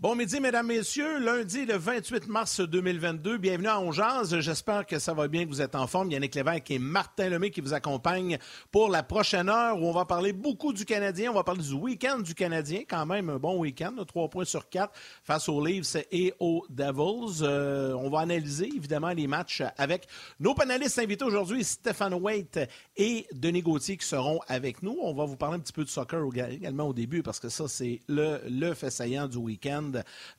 Bon midi, mesdames, messieurs. Lundi, le 28 mars 2022. Bienvenue à Ongeaz. J'espère que ça va bien, que vous êtes en forme. Yannick Lévesque et Martin Lemay qui vous accompagnent pour la prochaine heure où on va parler beaucoup du Canadien. On va parler du week-end du Canadien. Quand même un bon week-end. Trois points sur quatre face aux Leafs et aux Devils. Euh, on va analyser évidemment les matchs avec nos panélistes invités aujourd'hui, Stéphane Waite et Denis Gauthier qui seront avec nous. On va vous parler un petit peu de soccer également au début parce que ça, c'est le, le fait saillant du week-end.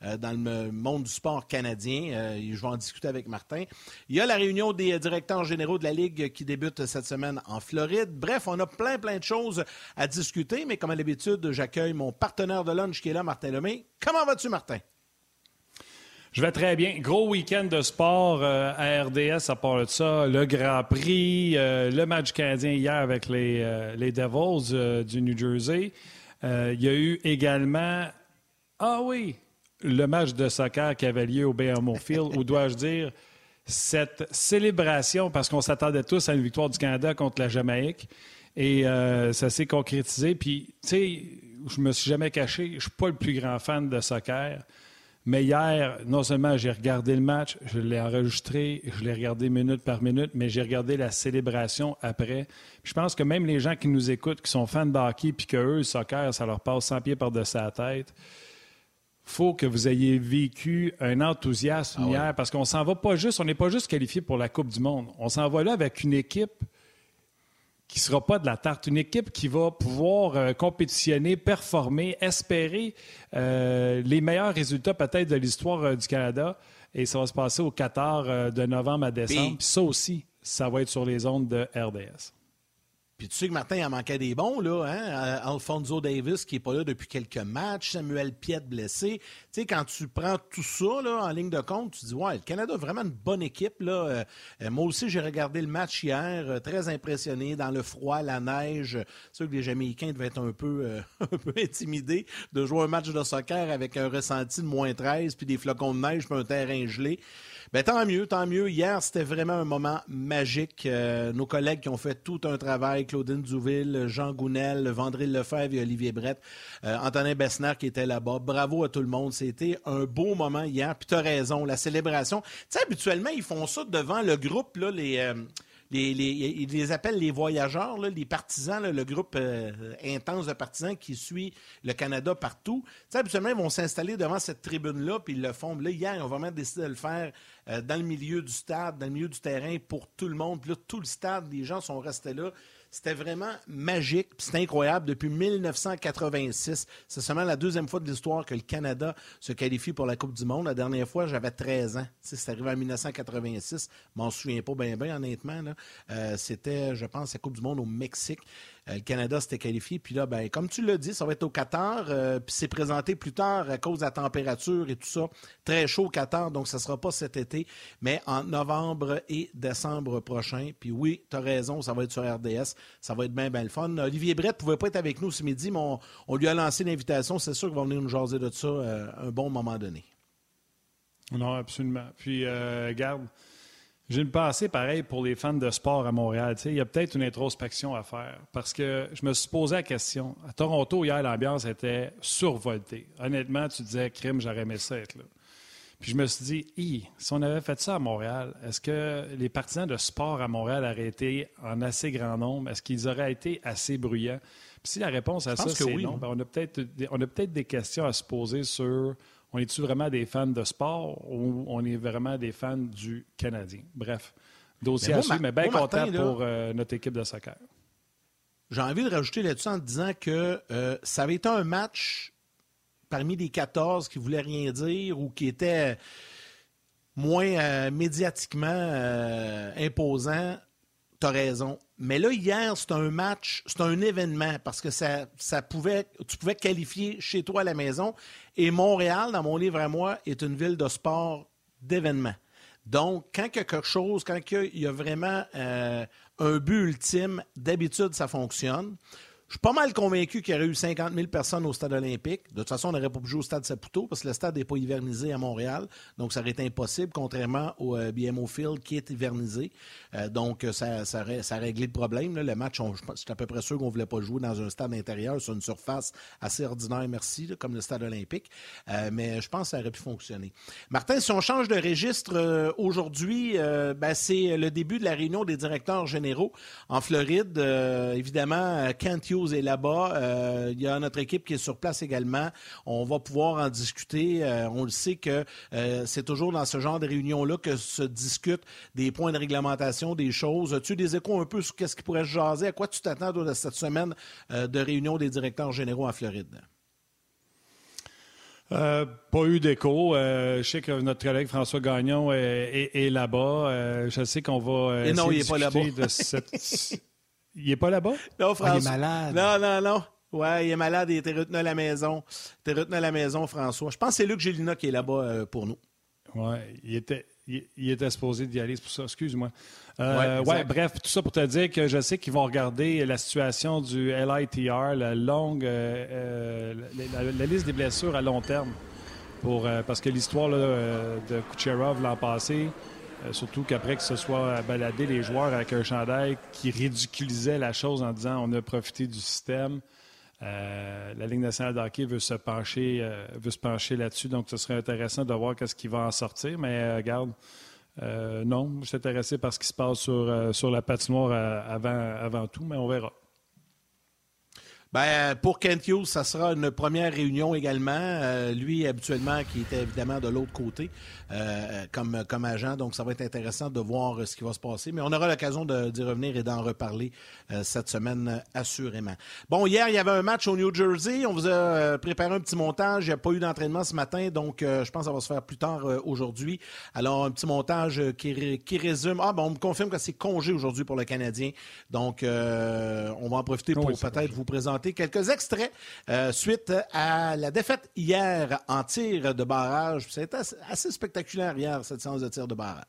Euh, dans le monde du sport canadien. Euh, je vais en discuter avec Martin. Il y a la réunion des directeurs généraux de la Ligue qui débute cette semaine en Floride. Bref, on a plein, plein de choses à discuter, mais comme à l'habitude, j'accueille mon partenaire de lunch qui est là, Martin Lemay. Comment vas-tu, Martin? Je vais très bien. Gros week-end de sport euh, à RDS à part de ça. Le Grand Prix, le match canadien hier avec les, les Devils du New Jersey. il y a eu également ah oui, le match de soccer qui avait lieu au BMO Field, ou dois-je dire, cette célébration, parce qu'on s'attendait tous à une victoire du Canada contre la Jamaïque, et euh, ça s'est concrétisé. Puis, tu sais, je me suis jamais caché, je ne suis pas le plus grand fan de soccer, mais hier, non seulement j'ai regardé le match, je l'ai enregistré, je l'ai regardé minute par minute, mais j'ai regardé la célébration après. je pense que même les gens qui nous écoutent, qui sont fans de hockey, puis que eux, le soccer, ça leur passe 100 pieds par-dessus la tête, faut que vous ayez vécu un enthousiasme ah hier parce qu'on s'en va pas juste, on n'est pas juste qualifié pour la Coupe du Monde. On s'en va là avec une équipe qui ne sera pas de la tarte, une équipe qui va pouvoir euh, compétitionner, performer, espérer euh, les meilleurs résultats peut-être de l'histoire euh, du Canada. Et ça va se passer au Qatar de novembre à décembre. Puis ça aussi, ça va être sur les ondes de RDS. Puis tu sais que Martin, il en manquait des bons, là. Hein? Alfonso Davis, qui n'est pas là depuis quelques matchs, Samuel Piet blessé. Tu sais, quand tu prends tout ça là, en ligne de compte, tu dis, ouais, le Canada vraiment une bonne équipe. Là. Euh, euh, moi aussi, j'ai regardé le match hier, euh, très impressionné, dans le froid, la neige. C'est sûr que les Jamaïcains devaient être un peu, un peu intimidés de jouer un match de soccer avec un ressenti de moins 13, puis des flocons de neige, puis un terrain gelé. Ben, tant mieux, tant mieux. Hier, c'était vraiment un moment magique. Euh, nos collègues qui ont fait tout un travail, Claudine Douville, Jean Gounel, Vandril Lefebvre et Olivier Brett, euh, Antonin Bessner qui était là-bas. Bravo à tout le monde. C'était un beau moment hier. Puis tu as raison, la célébration. Tu sais, habituellement, ils font ça devant le groupe, là, les... Euh, les, ils les appellent les voyageurs, les partisans, le groupe euh, intense de partisans qui suit le Canada partout. Tu habituellement, ils vont s'installer devant cette tribune-là, puis ils le font. Là, hier, ils ont vraiment décidé de le faire euh, dans le milieu du stade, dans le milieu du terrain pour tout le monde. Là, tout le stade, les gens sont restés là. C'était vraiment magique, c'est incroyable. Depuis 1986, c'est seulement la deuxième fois de l'histoire que le Canada se qualifie pour la Coupe du Monde. La dernière fois, j'avais 13 ans. C'est arrivé en 1986. Je m'en souviens pas bien, bien, honnêtement. Euh, c'était, je pense, la Coupe du Monde au Mexique. Euh, le Canada s'était qualifié. Puis là, ben, comme tu l'as dit, ça va être au Qatar. Euh, puis c'est présenté plus tard à cause de la température et tout ça. Très chaud au Qatar, donc ça ne sera pas cet été, mais en novembre et décembre prochain. Puis oui, tu as raison, ça va être sur RDS. Ça va être bien, bien le fun. Olivier Brett ne pouvait pas être avec nous ce midi, mais on, lui a lancé l'invitation. C'est sûr qu'il va venir nous jaser de ça euh, un bon moment donné. Non, absolument. Puis, garde. J'ai une pensée pareille pour les fans de sport à Montréal. il y a peut-être une introspection à faire parce que je me suis posé la question. À Toronto, hier, l'ambiance était survoltée. Honnêtement, tu disais, crime, j'aurais aimé ça être là. Puis je me suis dit, si on avait fait ça à Montréal, est-ce que les partisans de sport à Montréal auraient été en assez grand nombre? Est-ce qu'ils auraient été assez bruyants? Puis si la réponse à ça, c'est non, ben, on a peut-être peut des questions à se poser sur on est-tu vraiment des fans de sport ou on est vraiment des fans du Canadien? Bref, dossier à suivre, mais bien content pour euh, notre équipe de soccer. J'ai envie de rajouter là-dessus en disant que euh, ça avait été un match parmi les 14 qui ne voulaient rien dire ou qui était moins euh, médiatiquement imposant. Tu as raison. Mais là, hier, c'est un match, c'est un événement parce que tu pouvais qualifier chez toi à la maison. Et Montréal, dans mon livre à moi, est une ville de sport d'événement. Donc, quand il y a quelque chose, quand il y a vraiment euh, un but ultime, d'habitude, ça fonctionne. Je suis pas mal convaincu qu'il y aurait eu 50 000 personnes au stade olympique. De toute façon, on n'aurait pas pu jouer au stade Saputo parce que le stade n'est pas hivernisé à Montréal. Donc, ça aurait été impossible, contrairement au euh, BMO Field qui est hivernisé. Euh, donc, ça, ça, a réglé le problème. Le match, suis à peu près sûr qu'on ne voulait pas jouer dans un stade intérieur sur une surface assez ordinaire, merci, comme le stade olympique. Euh, mais je pense que ça aurait pu fonctionner. Martin, si on change de registre aujourd'hui, ben, c'est le début de la réunion des directeurs généraux en Floride. évidemment, Kent est là-bas. Euh, il y a notre équipe qui est sur place également. On va pouvoir en discuter. Euh, on le sait que euh, c'est toujours dans ce genre de réunions-là que se discutent des points de réglementation, des choses. As-tu des échos un peu sur ce qui pourrait se jaser? À quoi tu t'attends de cette semaine de réunion des directeurs généraux en Floride? pas eu d'écho. je sais que notre collègue François Gagnon est, là-bas. je sais qu'on va. Et non, il n'est pas là-bas. Il n'est pas là-bas? Non, François. Ah, il est malade. Non, non, non. Ouais, il est malade, il était retenu à la maison. Il était retenu à la maison, François. Je pense que c'est Luc Gélina qui est là-bas euh, pour nous. Oui, il était, il, était supposé d'y aller, c'est pour ça. Excuse-moi. Euh, ouais, bref, tout ça pour te dire que je sais qu'ils vont regarder la situation du LITR, la longue, euh, la, liste des blessures à long terme. Pour, parce que l'histoire de Kucherov l'an passé, euh, surtout qu'après que ce soit baladé les joueurs avec un chandail qui ridiculisait la chose en disant on a profité du système. Euh, la Ligue nationale de hockey veut se pencher, euh, pencher là-dessus, donc ce serait intéressant de voir qu'est-ce qui va en sortir. Mais regarde, non, je suis intéressé par ce qui se passe sur, sur la patinoire avant, avant tout, mais on verra. Ben, pour Kent Hughes, ça sera une première réunion également. Euh, lui, habituellement, qui était évidemment de l'autre côté euh, comme, comme agent. Donc, ça va être intéressant de voir ce qui va se passer. Mais on aura l'occasion d'y revenir et d'en reparler euh, cette semaine, assurément. Bon, hier, il y avait un match au New Jersey. On vous a préparé un petit montage. Il n'y a pas eu d'entraînement ce matin, donc je pense que ça va se faire plus tard aujourd'hui. Alors, un petit montage qui, qui résume. Ah, bon, on me confirme que c'est congé aujourd'hui pour le Canadien. Donc, on va en profiter pour peut-être vous présenter quelques extraits euh, suite à la défaite hier en tir de barrage. C'était assez, spectaculaire hier, cette séance de tir de barrage.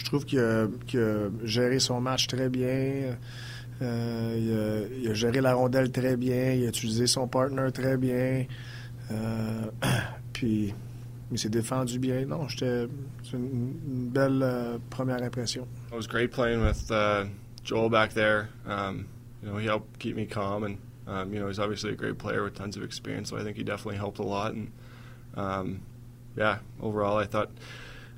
Je trouve qu'il a, géré son match très bien. Euh, il, a, géré la rondelle très bien. Il a utilisé son partner très bien. Euh, puis, il s'est défendu bien. Non, c'était une, belle première impression. It was great playing with uh, Joel back there. Um, you know, he helped keep me calm, and um, you know, he's obviously a great player with tons of experience. So I think he definitely helped a lot. And um, yeah, overall, I thought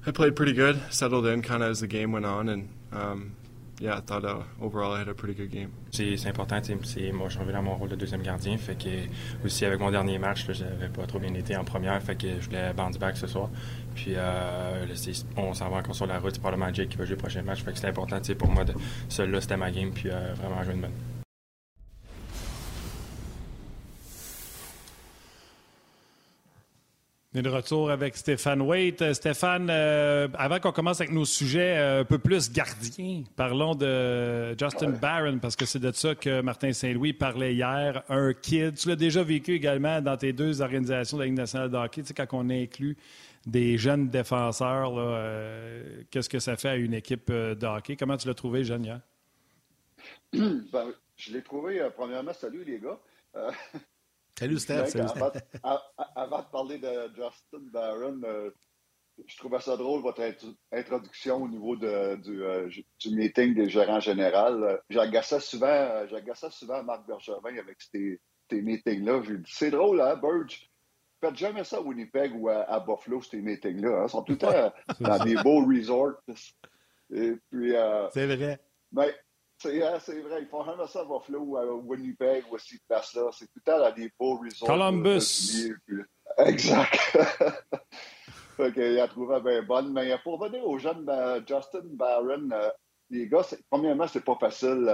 I played pretty good, settled in kind of as the game went on, and um, yeah, I thought uh, overall I had a pretty good game. C'est important, c'est moi je reviens dans mon rôle de deuxième gardien, fait que aussi avec mon dernier match, j'avais pas trop bien été en première, fait que je voulais bounce back ce soir. Puis euh, là, on s'en va encore sur la route, c'est probablement Jake qui va jouer le prochain match, fait que c'est important, pour moi de celui-là c'était ma game, puis euh, vraiment jouer une bonne. On de retour avec Stéphane Waite. Euh, Stéphane, euh, avant qu'on commence avec nos sujets euh, un peu plus gardiens, parlons de Justin Barron, parce que c'est de ça que Martin Saint-Louis parlait hier. Un kid, tu l'as déjà vécu également dans tes deux organisations de la Ligue nationale de hockey, tu quand on inclut des jeunes défenseurs, qu'est-ce que ça fait à une équipe de hockey? Comment tu l'as trouvé, Jeanne? Ben, je l'ai trouvé, premièrement, salut les gars. Salut Steph. Avant, de parler de Justin Barron, euh, je trouvais ça drôle votre introduction au niveau de, du, euh, du, meeting des gérants généraux. J'agaçais souvent, souvent Marc Bergevin avec ces, meetings-là. C'est drôle, hein, Burge? Faites jamais ça à Winnipeg ou à, Buffalo, ces meetings-là. Hein? Ils sont tout le temps dans des beaux resorts. Et puis, euh, C'est vrai. Mais Hein, c'est vrai, ils font jamais ça à Buffalo ou à Winnipeg ou à ces places-là. C'est tout le temps dans des beaux resorts. Columbus. Exact. fait il a trouvé bien bonne. Mais pour venir au jeune euh, Justin Barron, euh, les gars, premièrement, c'est pas facile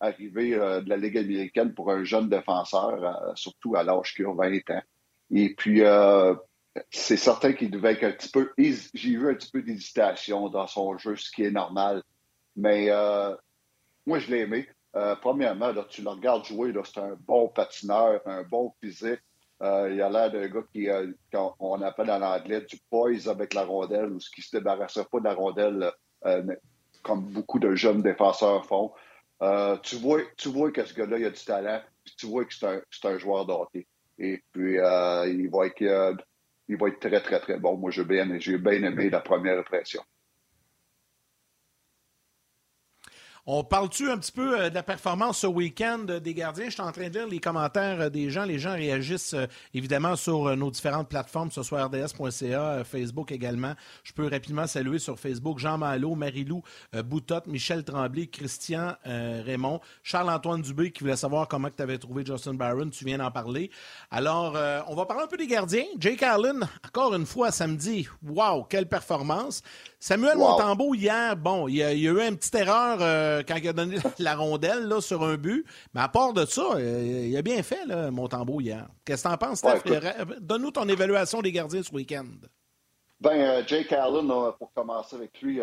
d'arriver euh, de la Ligue américaine pour un jeune défenseur, surtout à l'âge qu'il a 20 ans. Et puis, c'est certain qu'il devait être un petit peu. J'ai vu un petit peu d'hésitation dans son jeu, ce qui est normal. Mais moi, je l'ai aimé. Euh, premièrement, tu le regardes jouer, c'est un bon patineur, un bon physique. Euh, il a l'air d'un gars qui, euh, on appelle en anglais, du poise avec la rondelle, ou ce qui se débarrassait pas de la rondelle, comme beaucoup de jeunes défenseurs font. tu vois, tu vois que ce gars-là, il a du talent, puis tu vois que c'est un, joueur de hockey. Et puis, il, va être, il va être très, très, très bon. Moi, j'ai bien, bien aimé la première impression. On parle-tu un petit peu euh, de la performance ce week-end des gardiens? Je suis en train de lire les commentaires euh, des gens. Les gens réagissent euh, évidemment sur nos différentes plateformes, ce soit RDS.ca, Facebook également. Je peux rapidement saluer sur Facebook Jean Malo, Marie-Lou Boutotte, Michel Tremblay, Christian Raymond, Charles-Antoine Dubé qui voulait savoir comment tu avais trouvé Justin Barron. Tu viens d'en parler. Alors, on va parler un peu des gardiens. Jake Allen, encore une fois samedi. Wow, quelle performance! Samuel Montembeau, hier, bon, il y, a, eu une petite erreur euh, quand il a donné la rondelle là, sur un but. Mais à part de ça, euh, il a bien fait, là, Montembeau, hier. Qu'est-ce que tu en penses, Steph? Donne-nous ton évaluation des gardiens ce week-end. Ben, euh, Jake Allen, pour commencer avec lui,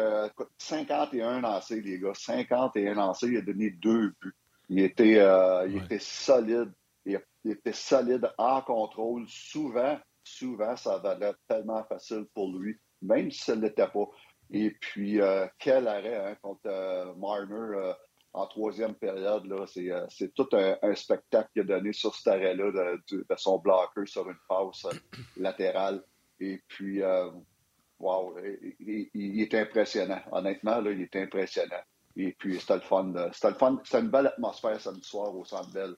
51 lancés, les gars. 51 lancés, il a donné deux buts. Il était, il était solide. Il, était solide en contrôle. Souvent, souvent, ça valait tellement facile pour lui, même si ça ne l'était pas. Et puis, euh, quel arrêt hein, contre euh, Marner euh, en troisième période. C'est tout un, spectacle qu'il a donné sur cet arrêt-là de, son blocker sur une passe latérale. Et puis, wow, il, est impressionnant. Honnêtement, là, il est impressionnant. Et puis, c'était le fun. C'était le fun. C'était une belle atmosphère samedi soir au Centre Bell.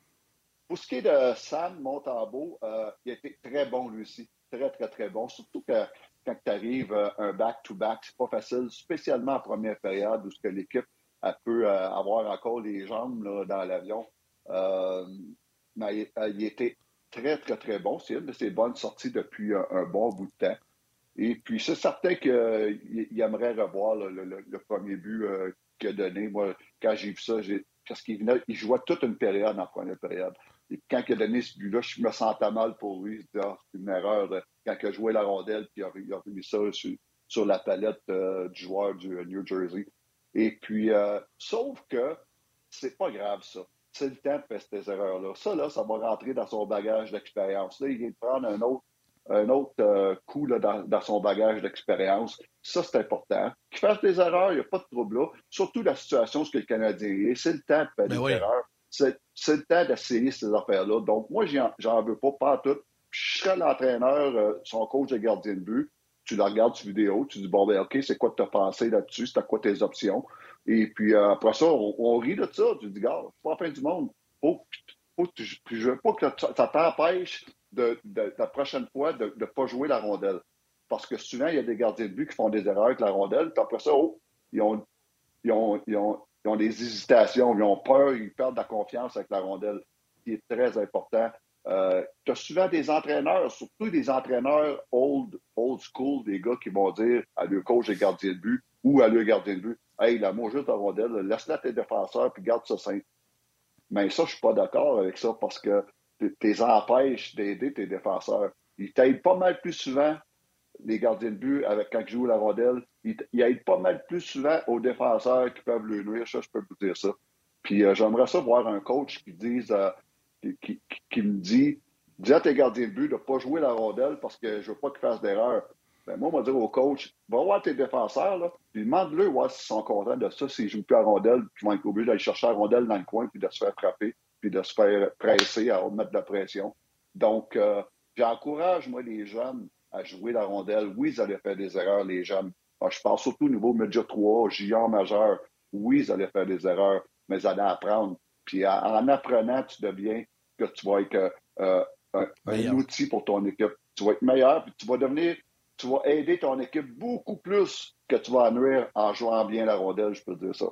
Pour ce qui est de Sam Montambeau, il a été très bon lui aussi. Très, très, très bon. Surtout que quand tu arrives euh, un back-to-back, c'est pas facile, spécialement en première période où l'équipe peut euh, avoir encore les jambes dans l'avion. Euh, mais il, était très, très, très bon. C'est une de ses bonnes sorties depuis un, bon bout de temps. Et puis, c'est certain qu'il aimerait revoir le, premier but qu'il a donné. Moi, quand j'ai vu ça, parce qu'il il jouait toute une période en première période. Et quand il a donné ce but-là, je me sentais mal pour lui. Ah, c'est une erreur quand il a joué la rondelle, puis il a, remis ça sur, la palette euh, du joueur du euh, New Jersey. Et puis, euh, sauf que c'est pas grave, ça. C'est le temps de faire ces erreurs-là. Ça, là, ça va rentrer dans son bagage d'expérience. Là, il vient de prendre un autre, un autre coup là, dans, son bagage d'expérience. Ça, c'est important. Qu'il fasse des erreurs, il n'y a pas de trouble là. Surtout la situation, ce que le Canadien est. C'est le temps de faire ben des erreurs c'est le temps d'essayer ces affaires-là. Donc, moi, j'en veux pas, pas tout. Je serais l'entraîneur, euh, son coach de gardien de but. Tu le regardes sur vidéo, tu dis, bon, ben, OK, c'est quoi que tu as pensé là-dessus? C'est quoi tes options? Et puis, euh, après ça, on, rit de ça. Tu dis, gars, c'est pas la fin du monde. Faut, faut, je veux pas que ça t'empêche de, la prochaine fois de ne pas jouer la rondelle. Parce que souvent, il y a des gardiens de but qui font des erreurs avec la rondelle. Puis après ça, oh, ils ont, ils ont, ils ont ils ont des hésitations, ils ont peur, ils perdent la confiance avec la rondelle, qui est très important. Euh, tu as souvent des entraîneurs, surtout des entraîneurs old, old school, des gars qui vont dire à leur coach et gardien de but ou à leur gardien de but Hey, la moi juste ta rondelle, laisse-la tes défenseurs puis garde ça simple. Mais ça, je suis pas d'accord avec ça parce que tu empêches d'aider tes défenseurs. Ils t'aident pas mal plus souvent les gardiens de but, avec, quand ils jouent la rondelle, ils, aident pas mal plus souvent aux défenseurs qui peuvent le nuire. Ça, je peux vous dire ça. Puis euh, j'aimerais ça voir un coach qui dise, euh, qui, qui, me dit, dis à tes gardiens de but de ne pas jouer la rondelle parce que je veux pas qu'ils fassent d'erreur. Ben, moi, on va dire au coach, va voir tes défenseurs, là, puis demande-le voir s'ils sont contents de ça, s'ils jouent plus à rondelle, puis ils vont être obligés d'aller chercher la rondelle dans le coin, puis de se faire frapper, puis de se faire presser à mettre de la pression. Donc, euh, j'encourage, moi, les jeunes à jouer la rondelle. Oui, ils allaient faire des erreurs, les jeunes. Ah, je pense surtout au niveau Média 3, junior majeur. Oui, ils allaient faire des erreurs, mais ils allaient apprendre. Puis en, apprenant, tu deviens que tu vas être euh, un, outil pour ton équipe. Tu vas être meilleur, puis tu vas devenir, tu vas aider ton équipe beaucoup plus que tu vas nuire en jouant bien la rondelle, je peux dire ça.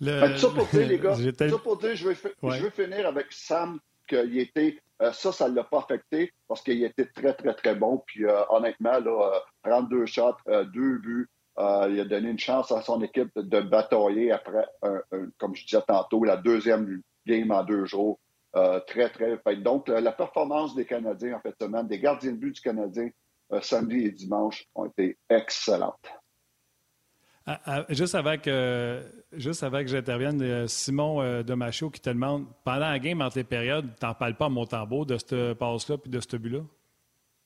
Le... ça pour dire, les gars, ça pour dire, je vais, je vais finir avec Sam, qu'il était euh, ça, ça ne l'a pas affecté parce qu'il était très, très, très bon. Puis euh, honnêtement, là, 32 euh, shots, deux buts. il a donné une chance à son équipe de, batailler après, comme je disais tantôt, la deuxième game en deux jours. très, très. Donc, la performance des Canadiens en fait semaine, des gardiens de but du Canadien, samedi et dimanche, ont été excellentes. Ah, ah, juste avant que, juste avant que j'intervienne, euh, Simon euh, de qui te demande pendant la game, entre les périodes, tu n'en parles pas à Montembeau de cette passe-là puis de ce but-là?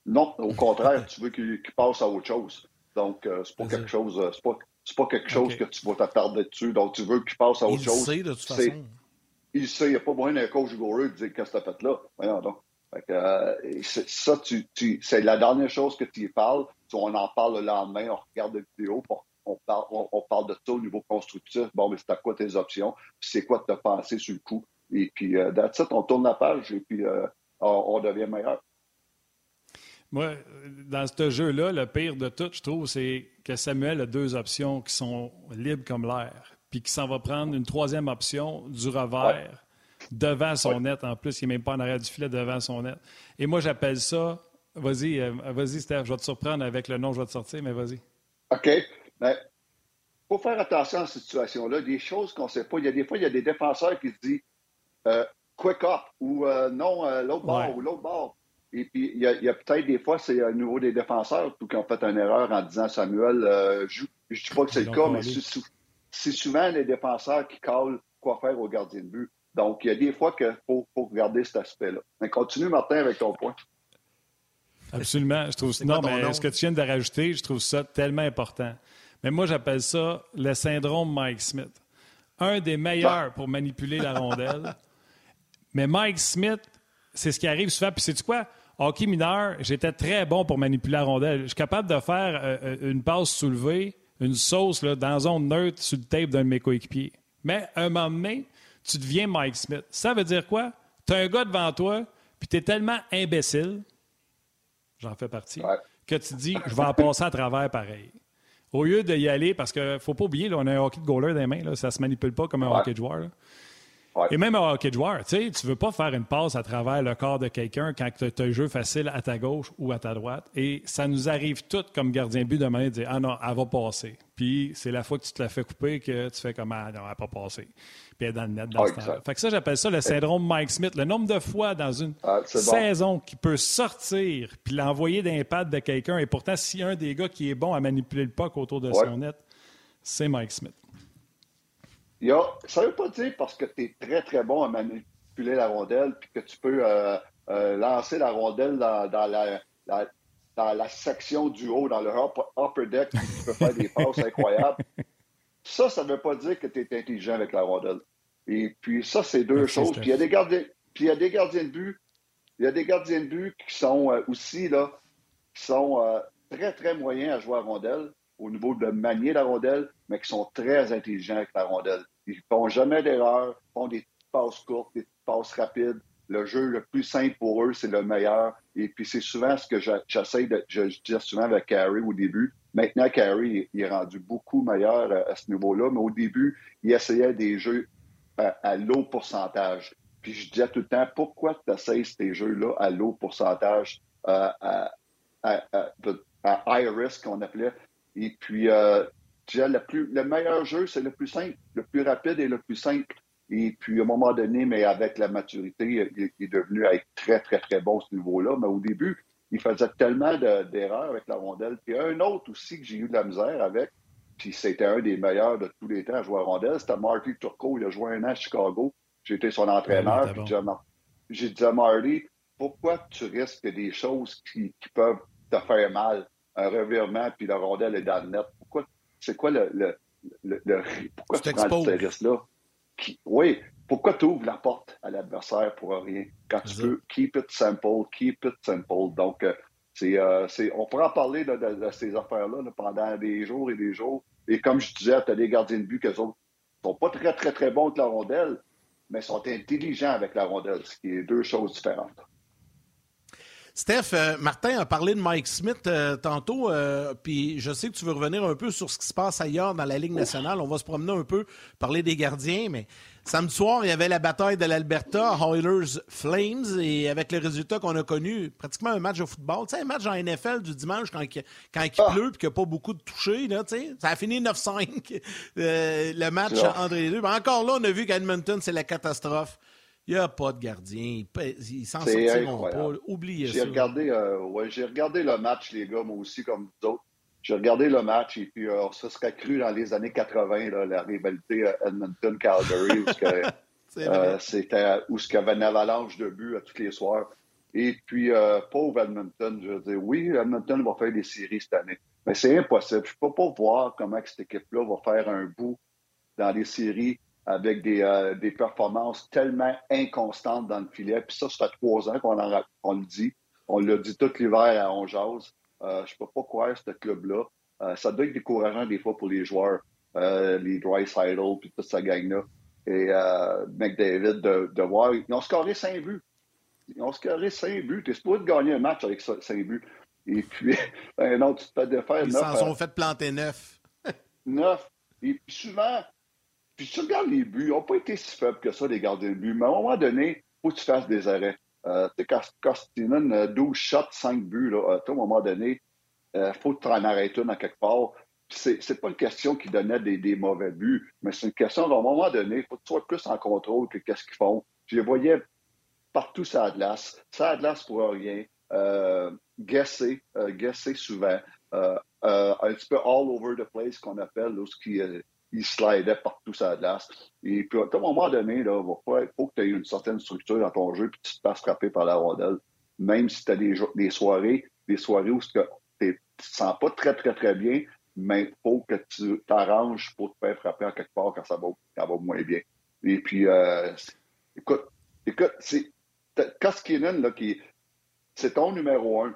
Non, au contraire, tu veux qu'il passe à autre chose. Donc, euh, c'est pas quelque chose. C'est pas, C'est pas quelque chose que tu vas t'attarder dessus, donc tu veux qu'il passe à autre il chose. Il sait, de toute façon. Il sait, il n'y a pas moyen d'un coach goureux de dire qu'est-ce que tu as fait là. Voyons donc. Euh, ça, c'est la dernière chose que tu y parles. On en parle le lendemain, on regarde la vidéo, on parle, on, parle de ça au niveau constructif. Bon, mais c'est quoi tes options? C'est quoi te penser sur le coup? Et puis, euh, that's on tourne la page et puis euh, on, devient meilleur. Moi, dans ce jeu-là, le pire de tout, je trouve, c'est que Samuel a deux options qui sont libres comme l'air, puis qu'il s'en va prendre une troisième option du revers devant son net. En plus, il n'est même pas en arrière du filet devant son net. Et moi, j'appelle ça. Vas-y, euh, vas-y, Steph, je vais te surprendre avec le nom, je vais te sortir, mais vas-y. OK. Mais faut faire attention à cette situation-là. Des choses qu'on ne sait pas. Il y a des fois, il y a des défenseurs qui se disent euh, quick up ou euh, non, euh, l'autre bord ou l'autre bord. Et puis, il y a, peut-être des fois, c'est au niveau des défenseurs qui ont fait une erreur en disant Samuel, je ne dis pas que c'est le cas, mais c'est souvent les défenseurs qui calent quoi faire au gardien de but. Donc, il y a des fois qu'il faut, faut, regarder cet aspect-là. Mais continue, Martin, avec ton point. Absolument. Je trouve non, mais ce que tu viens de rajouter, je trouve ça tellement important. Mais moi, j'appelle ça le syndrome Mike Smith. Un des meilleurs pour manipuler la rondelle. Mais Mike Smith, c'est ce qui arrive souvent. Puis, c'est quoi? Hockey mineur, j'étais très bon pour manipuler la rondelle. Je suis capable de faire euh, euh, une passe soulevée, une sauce là, dans zone neutre sur le tape d'un de mes coéquipiers. Mais un moment donné, tu deviens Mike Smith. Ça veut dire quoi? Tu as un gars devant toi, puis tu es tellement imbécile, j'en fais partie, que tu dis, je vais en passer à travers pareil. Au lieu d'y aller, parce qu'il ne faut pas oublier, on a un hockey de goaler dans les mains, là, ça ne se manipule pas comme un hockey de joueur. Et même un hockey de joueur, tu ne veux pas faire une passe à travers le corps de quelqu'un quand tu as un jeu facile à ta gauche ou à ta droite. Et ça nous arrive tout comme gardien but de manière de dire Ah non, elle va passer. Puis c'est la fois que tu te la fais couper que tu fais comme Ah non, elle n'a pas passé. Puis elle est dans le net dans ce temps Fait que ça, j'appelle ça le syndrome Mike Smith. Le nombre de fois dans une ah, saison qui peut sortir puis l'envoyer d'impact de quelqu'un. Et pourtant, si un des gars qui est bon à manipuler le puck autour de son net, c'est Mike Smith. Ça ne veut pas dire parce que tu es très, très bon à manipuler la rondelle puis que tu peux euh, euh, lancer la rondelle dans, la, dans la section du haut, dans le upper deck, tu peux faire des passes incroyables. Ça, ça ne veut pas dire que tu es intelligent avec la rondelle. Et puis ça, c'est deux choses. Puis il y a des gardiens, puis il y a des gardiens de but. Il y a des gardiens de but qui sont euh, aussi là, qui sont euh, très, très moyens à jouer à rondelle au niveau de manier la rondelle, mais qui sont très intelligents avec la rondelle. Ils font jamais d'erreur, font des passes courtes, des passes rapides. Le jeu le plus simple pour eux, c'est le meilleur. Et puis c'est souvent ce que j'essaie de. Je, souvent avec Carrie au début. Maintenant, Carey il est rendu beaucoup meilleur euh, à, ce niveau-là, mais au début, il essayait des jeux à, low pourcentage. Puis je disais tout le temps, pourquoi tu essayes ces jeux-là à low pourcentage, euh, à, high risk qu'on appelait? Et puis, euh, le, plus, le meilleur jeu, c'est le plus simple, le plus rapide et le plus simple. Et puis, à un moment donné, mais avec la maturité, il, il est devenu être très, très, très bon ce niveau-là. Mais au début, il faisait tellement d'erreurs avec la rondelle. Puis un autre aussi que j'ai eu de la misère avec, puis c'était un des meilleurs de tous les temps à jouer à rondelle, c'était Marty Turco. Il a joué un an à Chicago. J'étais son entraîneur. j'ai dit à Marty, pourquoi tu risques des choses qui, peuvent te faire mal? Un revirement, puis la rondelle est dans le net. Pourquoi, c'est quoi le, le, le, pourquoi tu, prends ce risque-là? Oui, pourquoi tu ouvres la porte à l'adversaire pour rien quand tu peux keep it simple, keep it simple. Donc, euh, euh, c'est, on pourra parler de, ces affaires-là pendant des jours et des jours. Et comme je disais, tu as des gardiens de but qui sont sont pas très, très, très bons avec la rondelle, mais sont intelligents avec la rondelle, ce qui est deux choses différentes. Steph, euh, Martin a parlé de Mike Smith tantôt, puis je sais que tu veux revenir un peu sur ce qui se passe ailleurs dans la Ligue nationale. On va se promener un peu, parler des gardiens, mais Samedi soir, il y avait la bataille de l'Alberta, Oilers Flames, et avec les résultats qu'on a connus, pratiquement un match de football. Tu sais, un match en NFL du dimanche quand, quand il ah. pleut et qu'il n'y a pas beaucoup de touchés, là, tu sais. Ça a fini 9-5, euh, le match entre les deux. Mais encore là, on a vu qu'Edmonton, c'est la catastrophe. Il n'y a pas de gardien. Ils s'en sortiront pas. Oubliez ça. Regardé, euh, ouais, j'ai regardé le match, les gars, moi aussi, comme d'autres. J'ai regardé le match et puis euh, ça serait cru dans les années 80, là, la rivalité euh, Edmonton-Calgary, où, euh, c'était, où ce qu'il y avait une avalanche de buts à tous les soirs. Et puis, pauvre Edmonton, je veux dire, oui, Edmonton va faire des séries cette année. Mais c'est impossible. Je ne peux pas voir comment cette équipe-là va faire un bout dans les séries avec des, euh, des performances tellement inconstantes dans le filet. Puis ça, ça fait trois ans qu'on le dit. On l'a dit tout l'hiver à Onjaz. Euh, je ne peux pas croire ce club-là. Euh, ça doit être décourageant des fois pour les joueurs, euh, les Dry Sidle, puis toute sa gang-là. Et euh, McDavid, de, de voir. Ils ont scoré cinq buts. Ils ont scoré cinq buts. Tu es supposé de gagner un match avec cinq buts. Et puis, ben non, tu te fais défaire. Ils s'en sont fait planter neuf. neuf. Et puis souvent, puis tu regardes les buts, ils n'ont pas été si faibles que ça, les gardiens de but. Mais à un moment donné, il faut que tu fasses des arrêts. Euh, tu sais, Costinen, 12 shots, 5 buts, là, à un moment donné, il euh, faut que tu en arrêtes une à quelque part. C'est, c'est pas une question qui donnait des, des, mauvais buts, mais c'est une question qu'à un moment donné, il faut que tu sois plus en contrôle que qu'est-ce qu'ils font. Je les voyais partout la glace. La glace pour rien. Euh, guesser, euh, souvent. Euh, euh, un petit peu all over the place qu'on appelle, lorsqu'il il slidait partout sur la glace. Et puis, à un moment donné, il faut que tu aies une certaine structure dans ton jeu puis tu te passes frapper par la rondelle. Même si tu as des, des, soirées, des soirées où tu ne te sens pas très, très, très bien, mais il faut que tu t'arranges pour te faire frapper en quelque part quand ça va, ça va moins bien. Et puis, euh, écoute, écoute, c'est là, qui c'est ton numéro un.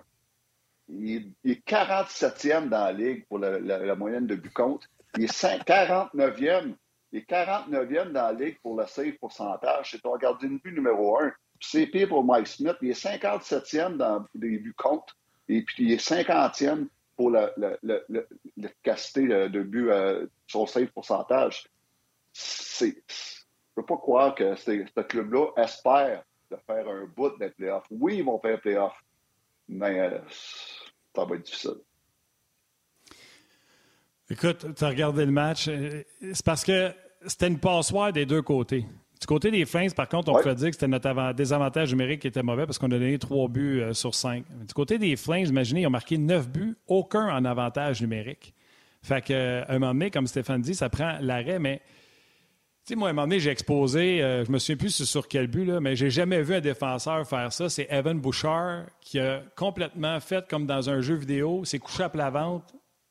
Il, est 47e dans la ligue pour la, la moyenne de but contre. Il est 49e. Il est 49e dans la ligue pour le save pourcentage. C'est ton gardien de but numéro 1. C'est pire pour Mike Smith. Il est 57e dans les buts contre. Et puis, il est 50e pour l'efficacité de but euh, sur save pourcentage. Je ne peux pas croire que ce club-là espère de faire un bout des playoffs. Oui, ils vont faire playoffs, mais euh, ça va être difficile. Écoute, tu as regardé le match. Euh, c'est parce que c'était une passoire des deux côtés. Du côté des Flames, par contre, on peut dire que c'était notre désavantage numérique qui était mauvais parce qu'on a donné trois buts euh, sur cinq. Du côté des Flames, imaginez, ils ont marqué neuf buts, aucun en avantage numérique. Fait qu'à un moment donné, comme Stéphane dit, ça prend l'arrêt, mais tu sais, moi, à un moment donné, j'ai exposé, euh, je me souviens plus sur quel but, là, mais j'ai jamais vu un défenseur faire ça. C'est Evan Bouchard qui a complètement fait comme dans un jeu vidéo, s'est couché à plat ventre,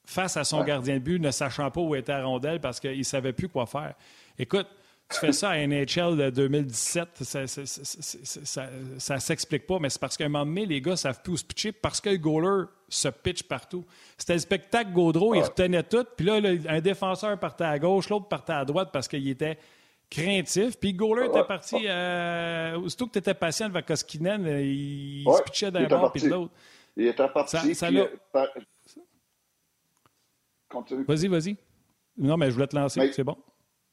face à son gardien de but, ne sachant pas où était la rondelle parce qu'il ne savait plus quoi faire. Écoute, tu fais ça à NHL de 2017, ça ne s'explique pas, mais c'est parce qu'à un moment donné, les gars savent plus où se pitcher parce que le goaler se pitch partout. C'était le spectacle Gaudreau, il retenait tout, puis là, un défenseur partait à gauche, l'autre partait à droite parce qu'il était craintif. Puis goaler était parti, euh, aussitôt que tu étais patient avec Koskinen, il, se pitchait d'un bord puis de l'autre. Il était parti. Ça, Vas-y, vas-y. Non, mais je voulais te lancer, c'est bon.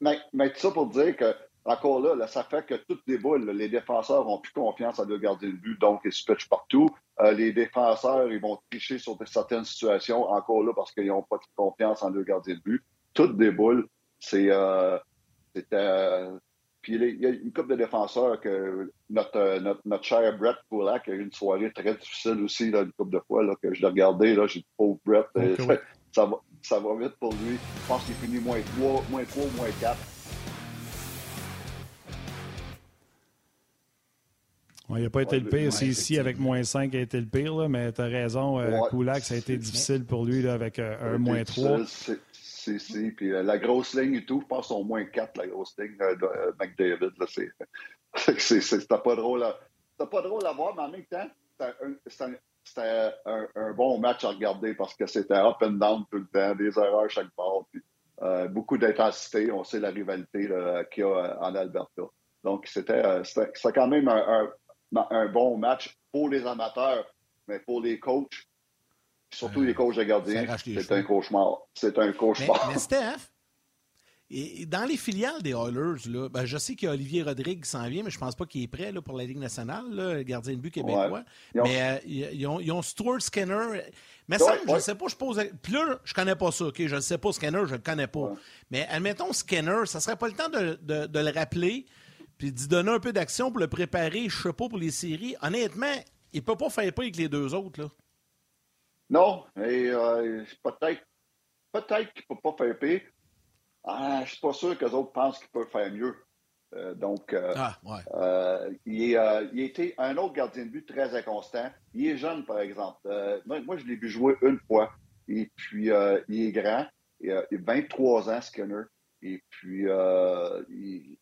Mais, mais tout ça pour dire que, encore là, ça fait que toutes les boules, les défenseurs n'ont plus confiance à leur garder le but, donc ils se pitchent partout. Euh, les défenseurs, ils vont tricher sur certaines situations, encore là, parce qu'ils n'ont pas de confiance en leur garder le but. Toutes des boules, c'est. Euh, euh, puis il y a une couple de défenseurs que notre, notre, notre cher Brett Poulack a eu une soirée très difficile aussi, là, une couple de fois là, que je l'ai regardé. Là, j'ai dit, pauvre Brett, ça, va, ça va vite pour lui. Je pense qu'il finit moins 3, moins 3, moins 4. il n'a pas été le pire. C'est ici avec moins 5 qui a été le pire, là, mais tu as raison. Euh, ça a été difficile pour lui là, avec euh, un moins 3. C'est, c'est, Puis euh, la grosse ligne et tout, je pense au moins 4, la grosse ligne euh, de McDavid. Là, c'est, pas drôle à, pas drôle à voir, mais en même temps, c'est un, c'était un, bon match à regarder parce que c'était up and down tout le temps, des erreurs chaque part, puis euh, beaucoup d'intensité. On sait la rivalité qu'il y a euh, en Alberta. Donc, c'était euh, quand même un, un, bon match pour les amateurs, mais pour les coachs, surtout les coachs de gardiens, c'est un cauchemar. C'est un cauchemar. Mais, mais Steph, et dans les filiales des Oilers, là, ben, je sais qu'il y a Olivier Rodrigue qui s'en vient, mais je ne pense pas qu'il est prêt là, pour la Ligue nationale, le gardien de but québécois. Mais euh, ils, ont, Stuart Skinner. Mais ça, je ne sais pas, je pose. Puis là, je connais pas ça, OK? Je ne sais pas, Skinner, je ne le connais pas. Mais admettons, Skinner, ça serait pas le temps de, le rappeler puis d'y donner un peu d'action pour le préparer, je sais pas, pour les séries. Honnêtement, il ne peut pas faire pas avec les deux autres, là. Non, et euh, peut-être peut-être qu'il ne peut pas faire pire. Ah, je ne suis pas sûr que les autres pensent qu'ils peuvent faire mieux. Euh, donc, euh, ah, euh, il, a été un autre gardien de but très inconstant. Il est jeune, par exemple. Moi, je l'ai vu jouer une fois. Et puis, il est grand. Il a 23 ans, Skinner. Et puis, il,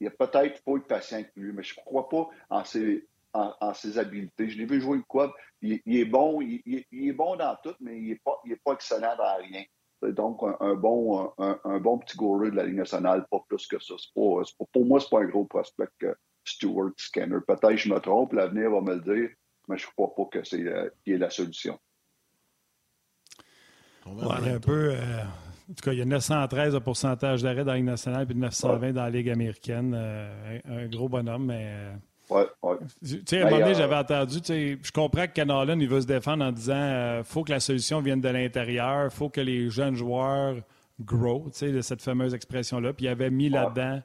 il a peut-être pas eu de patient avec lui, mais je ne crois pas en ses, en, ses habiletés. Je l'ai vu jouer une quoi. Il, est bon, il, est bon dans tout, mais il n'est pas, pas excellent dans rien. Donc, un, bon, un, bon petit gourou de la Ligue nationale, pas plus que ça. Pas, pour moi, ce n'est pas un gros prospect que Stewart Scanner. Peut-être que je me trompe, l'avenir va me le dire, mais je ne crois pas que c'est euh, la solution. Ouais, un peu. Euh, en tout cas, il y a 913 de pourcentage d'arrêt dans la Ligue nationale puis 920 dans la Ligue américaine. Euh, un, gros bonhomme, mais. Ouais, ouais. Tu sais, à un moment donné, j'avais entendu, tu sais, je comprends que Canalan, il veut se défendre en disant il faut que la solution vienne de l'intérieur, il faut que les jeunes joueurs grow, tu sais, de cette fameuse expression-là. Puis il avait mis là-dedans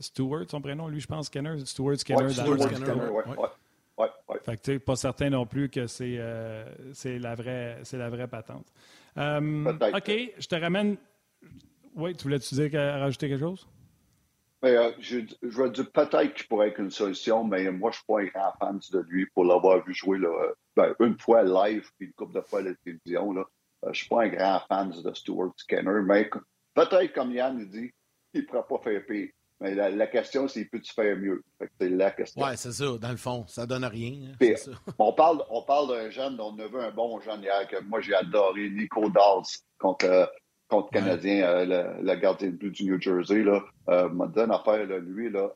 Stewart, son prénom, lui, je pense, Skinner. Stewart Skinner. Stewart Skinner, ouais. Ouais, Fait que, pas certain non plus que c'est euh, la, vraie, la vraie patente. Euh, OK, je te ramène. Oui, tu voulais-tu dire rajouter quelque chose? Euh, je, je vais dire peut-être qu'il pourrait être une solution, mais moi, je ne suis pas un grand fan de lui pour l'avoir vu jouer là, ben, une fois live puis une couple de fois à la télévision. Là. je ne suis pas un grand fan de Stuart Skinner, mais peut-être, comme Yann nous dit, il ne pourra pas faire pire. Mais la, question, c'est peut-tu faire mieux? C'est la question. Oui, c'est ça. Dans le fond, ça donne rien. Hein, on parle, on parle d'un jeune, on a vu un bon jeune hier que moi j'ai adoré, Nico Dawes contre, contre le Canadien, euh, le, gardien de but du New Jersey. Là, euh, m'a donné affaire, là, lui, là,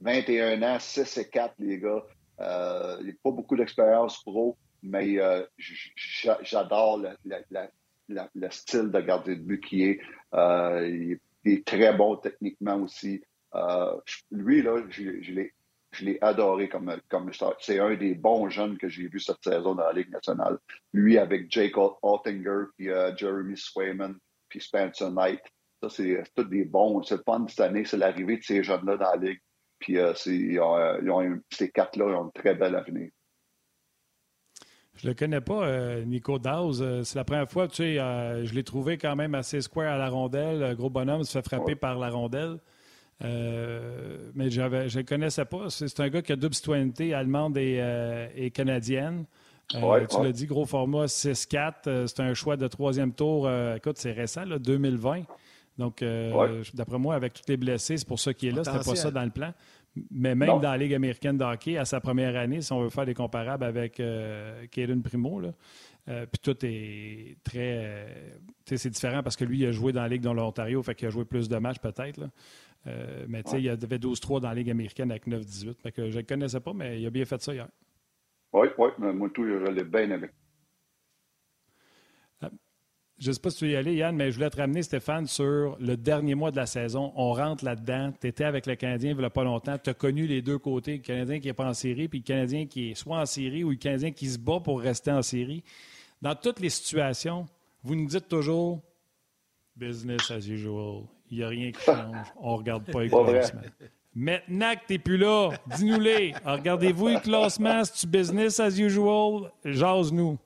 21 ans, 6 et 4, les gars. Euh, il n'a pas beaucoup d'expérience pro, mais j'adore le, style de gardien de but qui est. il est très bon techniquement aussi. Lui, là, je, l'ai adoré comme, comme C'est un des bons jeunes que j'ai vu cette saison dans la Ligue nationale. Lui avec Jake Ottinger, puis euh, Jeremy Swayman, puis Spencer Knight. Ça, c'est tous des bons. C'est le fun cette année, c'est l'arrivée de ces jeunes-là dans la Ligue. Puis euh, ils ont, ces quatre-là ont un très bel avenir. Je le connais pas, euh, Nico Dawes. Euh, c'est la première fois, tu sais, euh, je l'ai trouvé quand même assez square à la rondelle. Gros bonhomme se fait frapper par la rondelle. Mais je ne le connaissais pas. C'est un gars qui a double citoyenneté allemande et, canadienne. tu l'as dit, gros format 6-4. c'est un choix de troisième tour. écoute, c'est récent, là, 2020. Donc, d'après moi, avec tous les blessés, c'est pour ça qu'il est là. C'était pas ça dans le plan. Mais même dans la Ligue américaine de hockey, à sa première année, si on veut faire des comparables avec euh, Primo, là, euh, puis tout est très. Euh, c'est différent parce que lui, il a joué dans la Ligue de l'Ontario, fait qu'il a joué plus de matchs peut-être. Euh, mais tu sais, il y avait 12-3 dans la Ligue américaine avec 9-18. Fait que je ne le connaissais pas, mais il a bien fait ça hier. Oui, oui, moi tout, je l'ai bien aimé. Je ne sais pas si tu veux y aller, Yann, mais je voulais te ramener, Stéphane, sur le dernier mois de la saison. On rentre là-dedans. Tu étais avec le Canadien il n'y a pas longtemps. Tu as connu les deux côtés, le Canadien qui n'est pas en série, puis le Canadien qui est soit en série ou le Canadien qui se bat pour rester en série. Dans toutes les situations, vous nous dites toujours business as usual. Il n'y a rien qui change. On ne regarde pas les classements. Maintenant que tu n'es plus là, dis-nous-les. Regardez-vous les classements, c'est-tu business as usual? Jase-nous.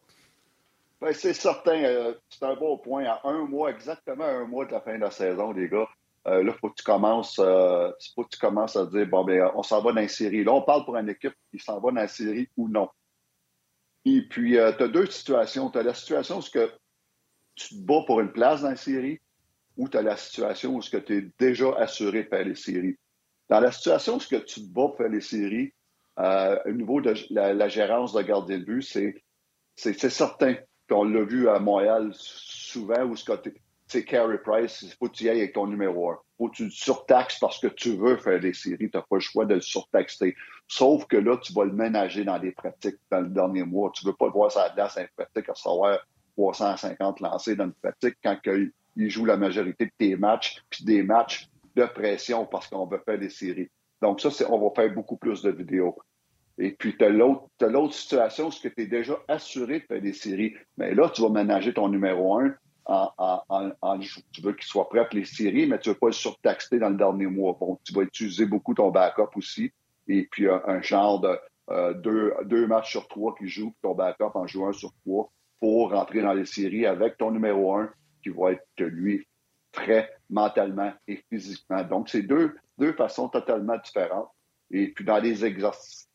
Ben, c'est certain. Euh, c'est un bon point. À un mois, exactement un mois de la fin de la saison, les gars, euh, là, il faut que tu commences euh, faut que tu commences à dire bon ben on s'en va dans la série. Là, on parle pour une équipe qui s'en va dans la série ou non. Et puis, tu as deux situations. Tu as la situation où que tu te bats pour une place dans la série ou tu as la situation où tu es déjà assuré de faire les séries. Dans la situation où que tu te bats pour faire les séries, au niveau de la, gérance de garder le but, c'est certain on l'a vu à Montréal souvent, où c'est Carey Price, il faut que tu y ailles avec ton numéro 1. faut que tu le surtaxes parce que tu veux faire des séries, tu n'as pas le choix de le surtaxer. Sauf que là, tu vas le ménager dans des pratiques dans le dernier mois. Tu ne veux pas le voir sa glace en pratique à savoir 350 lancés dans une pratique quand il joue la majorité de tes matchs, puis des matchs de pression parce qu'on veut faire des séries. Donc ça, on va faire beaucoup plus de vidéos. Et puis, tu as l'autre situation, c'est que tu es déjà assuré de faire des séries. Mais là, tu vas ménager ton numéro un en, tu veux qu'il soit prêt pour les séries, mais tu ne veux pas le surtaxer dans le dernier mois. Bon, tu vas utiliser beaucoup ton backup aussi. Et puis, un, genre de euh, deux, matchs sur trois qui jouent, ton backup en joue un sur trois pour rentrer dans les séries avec ton numéro un qui va être, lui, très mentalement et physiquement. Donc, c'est deux, façons totalement différentes. Et puis, dans les exercices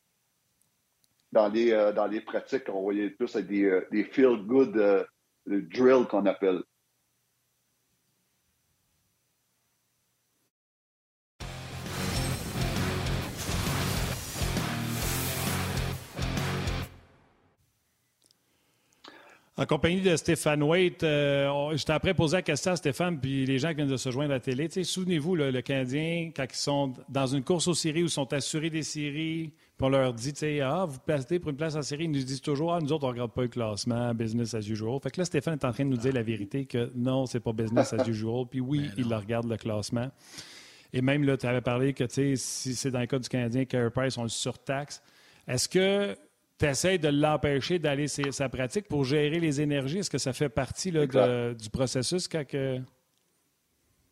dans les, dans les pratiques, on voyait plus des, des feel-good drills qu'on appelle. En compagnie de Stéphane Waite, euh, j'étais après poser la question à Stéphane, puis les gens qui viennent de se joindre à la télé. Souvenez-vous, le Canadien, quand ils sont dans une course aux séries où ils sont assurés des séries, puis on leur dit, ah, vous placez pour une place en série, ils nous disent toujours, ah, nous autres, on ne regarde pas le classement, business as usual. Fait que là, Stéphane est en train de nous dire la vérité que non, c'est pas business as usual. Puis oui, il le regarde le classement. Et même là, tu avais parlé que, si c'est dans le cas du Canadien, Carey Price, on le surtaxe. Est-ce que tu essaies de l'empêcher d'aller sa pratique pour gérer les énergies. Est-ce que ça fait partie du processus quand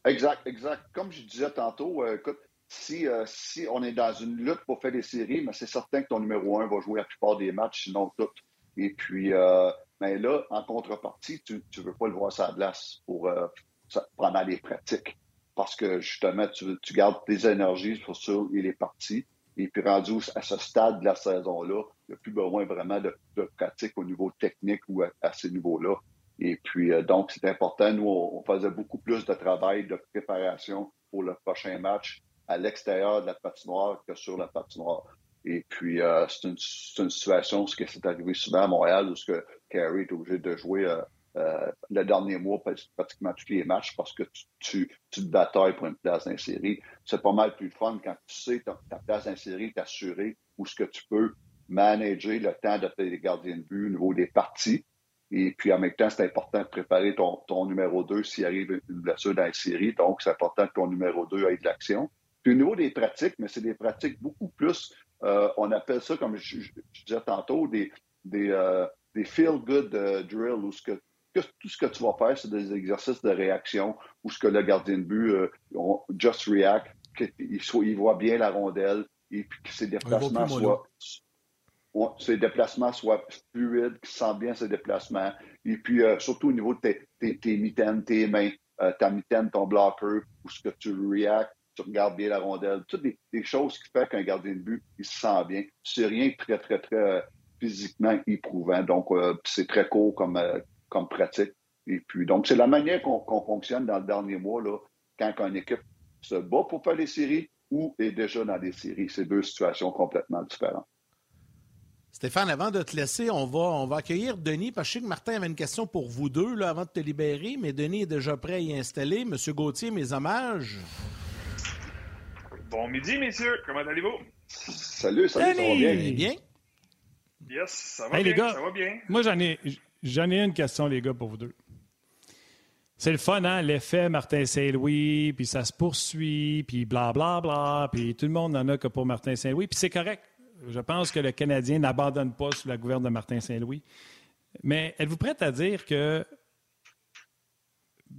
Exact, exact. Comme je disais tantôt, euh, écoute, si, euh, si on est dans une lutte pour faire des séries, mais c'est certain que ton numéro un va jouer la plupart des matchs, sinon toutes. Et puis, euh, mais là, en contrepartie, tu ne veux pas le voir sur la glace pour, pendant les pratiques. Parce que justement, tu, tu gardes tes énergies pour sûr il est parti. Et puis rendu à ce stade de la saison-là, il n'y a plus besoin vraiment de, pratique au niveau technique ou à, ce niveau-là. Et puis, euh, donc, c'est important. Nous, on, faisait beaucoup plus de travail de préparation pour le prochain match à l'extérieur de la patinoire que sur la patinoire. Et puis, euh, c'est une, une, situation, ce qui s'est arrivé souvent à Montréal, où ce que est obligé de jouer euh, le dernier mois, pratiquement tous les matchs, parce que tu, te batailles pour une place dans série. C'est pas mal plus fun quand tu sais que ta place dans série est assurée ou ce que tu peux manager le temps de tes gardiens de but au niveau des parties. Et puis, en même temps, c'est important de préparer ton, numéro 2 s'il arrive une blessure dans la série. Donc, c'est important que ton numéro 2 ait de l'action. Puis, au niveau des pratiques, mais c'est des pratiques beaucoup plus, euh, on appelle ça, comme je, disais tantôt, des, des, euh, feel-good drills, où ce que tout ce que tu vas faire, c'est des exercices de réaction où ce que le gardien de but euh, just react, qu'il voit bien la rondelle et puis que ses déplacements soient ses déplacements soient fluides, qu'il sent bien ses déplacements. Et puis, euh, surtout au niveau de tes, tes, mitaines, tes mains, euh, ta mitaine, ton blocker, où ce que tu react, tu regardes bien la rondelle. Toutes des, choses qui font qu'un gardien de but, il se sent bien. C'est rien de très, très, très physiquement éprouvant. Donc, c'est très court comme, comme pratique. Et puis, donc, c'est la manière qu'on fonctionne dans le dernier mois, là, quand une équipe se bat pour faire les séries ou est déjà dans des séries. C'est deux situations complètement différentes. Stéphane, avant de te laisser, on va, on va accueillir Denis, parce que je sais que Martin avait une question pour vous deux là, avant de te libérer, mais Denis est déjà prêt à y installer. Monsieur Gauthier, mes hommages. Bon midi, messieurs. Comment allez-vous? Salut, salut, ça va bien? bien? Yes, ça va bien, ça va bien. Moi, j'en ai, J'en ai une question, les gars, pour vous deux. C'est le fun, hein? L'effet Martin Saint-Louis, puis ça se poursuit, puis blablabla, bla, bla, puis tout le monde en a que pour Martin Saint-Louis, puis c'est correct. Je pense que le Canadien n'abandonne pas sous la gouverne de Martin Saint-Louis. Mais êtes-vous prête à dire que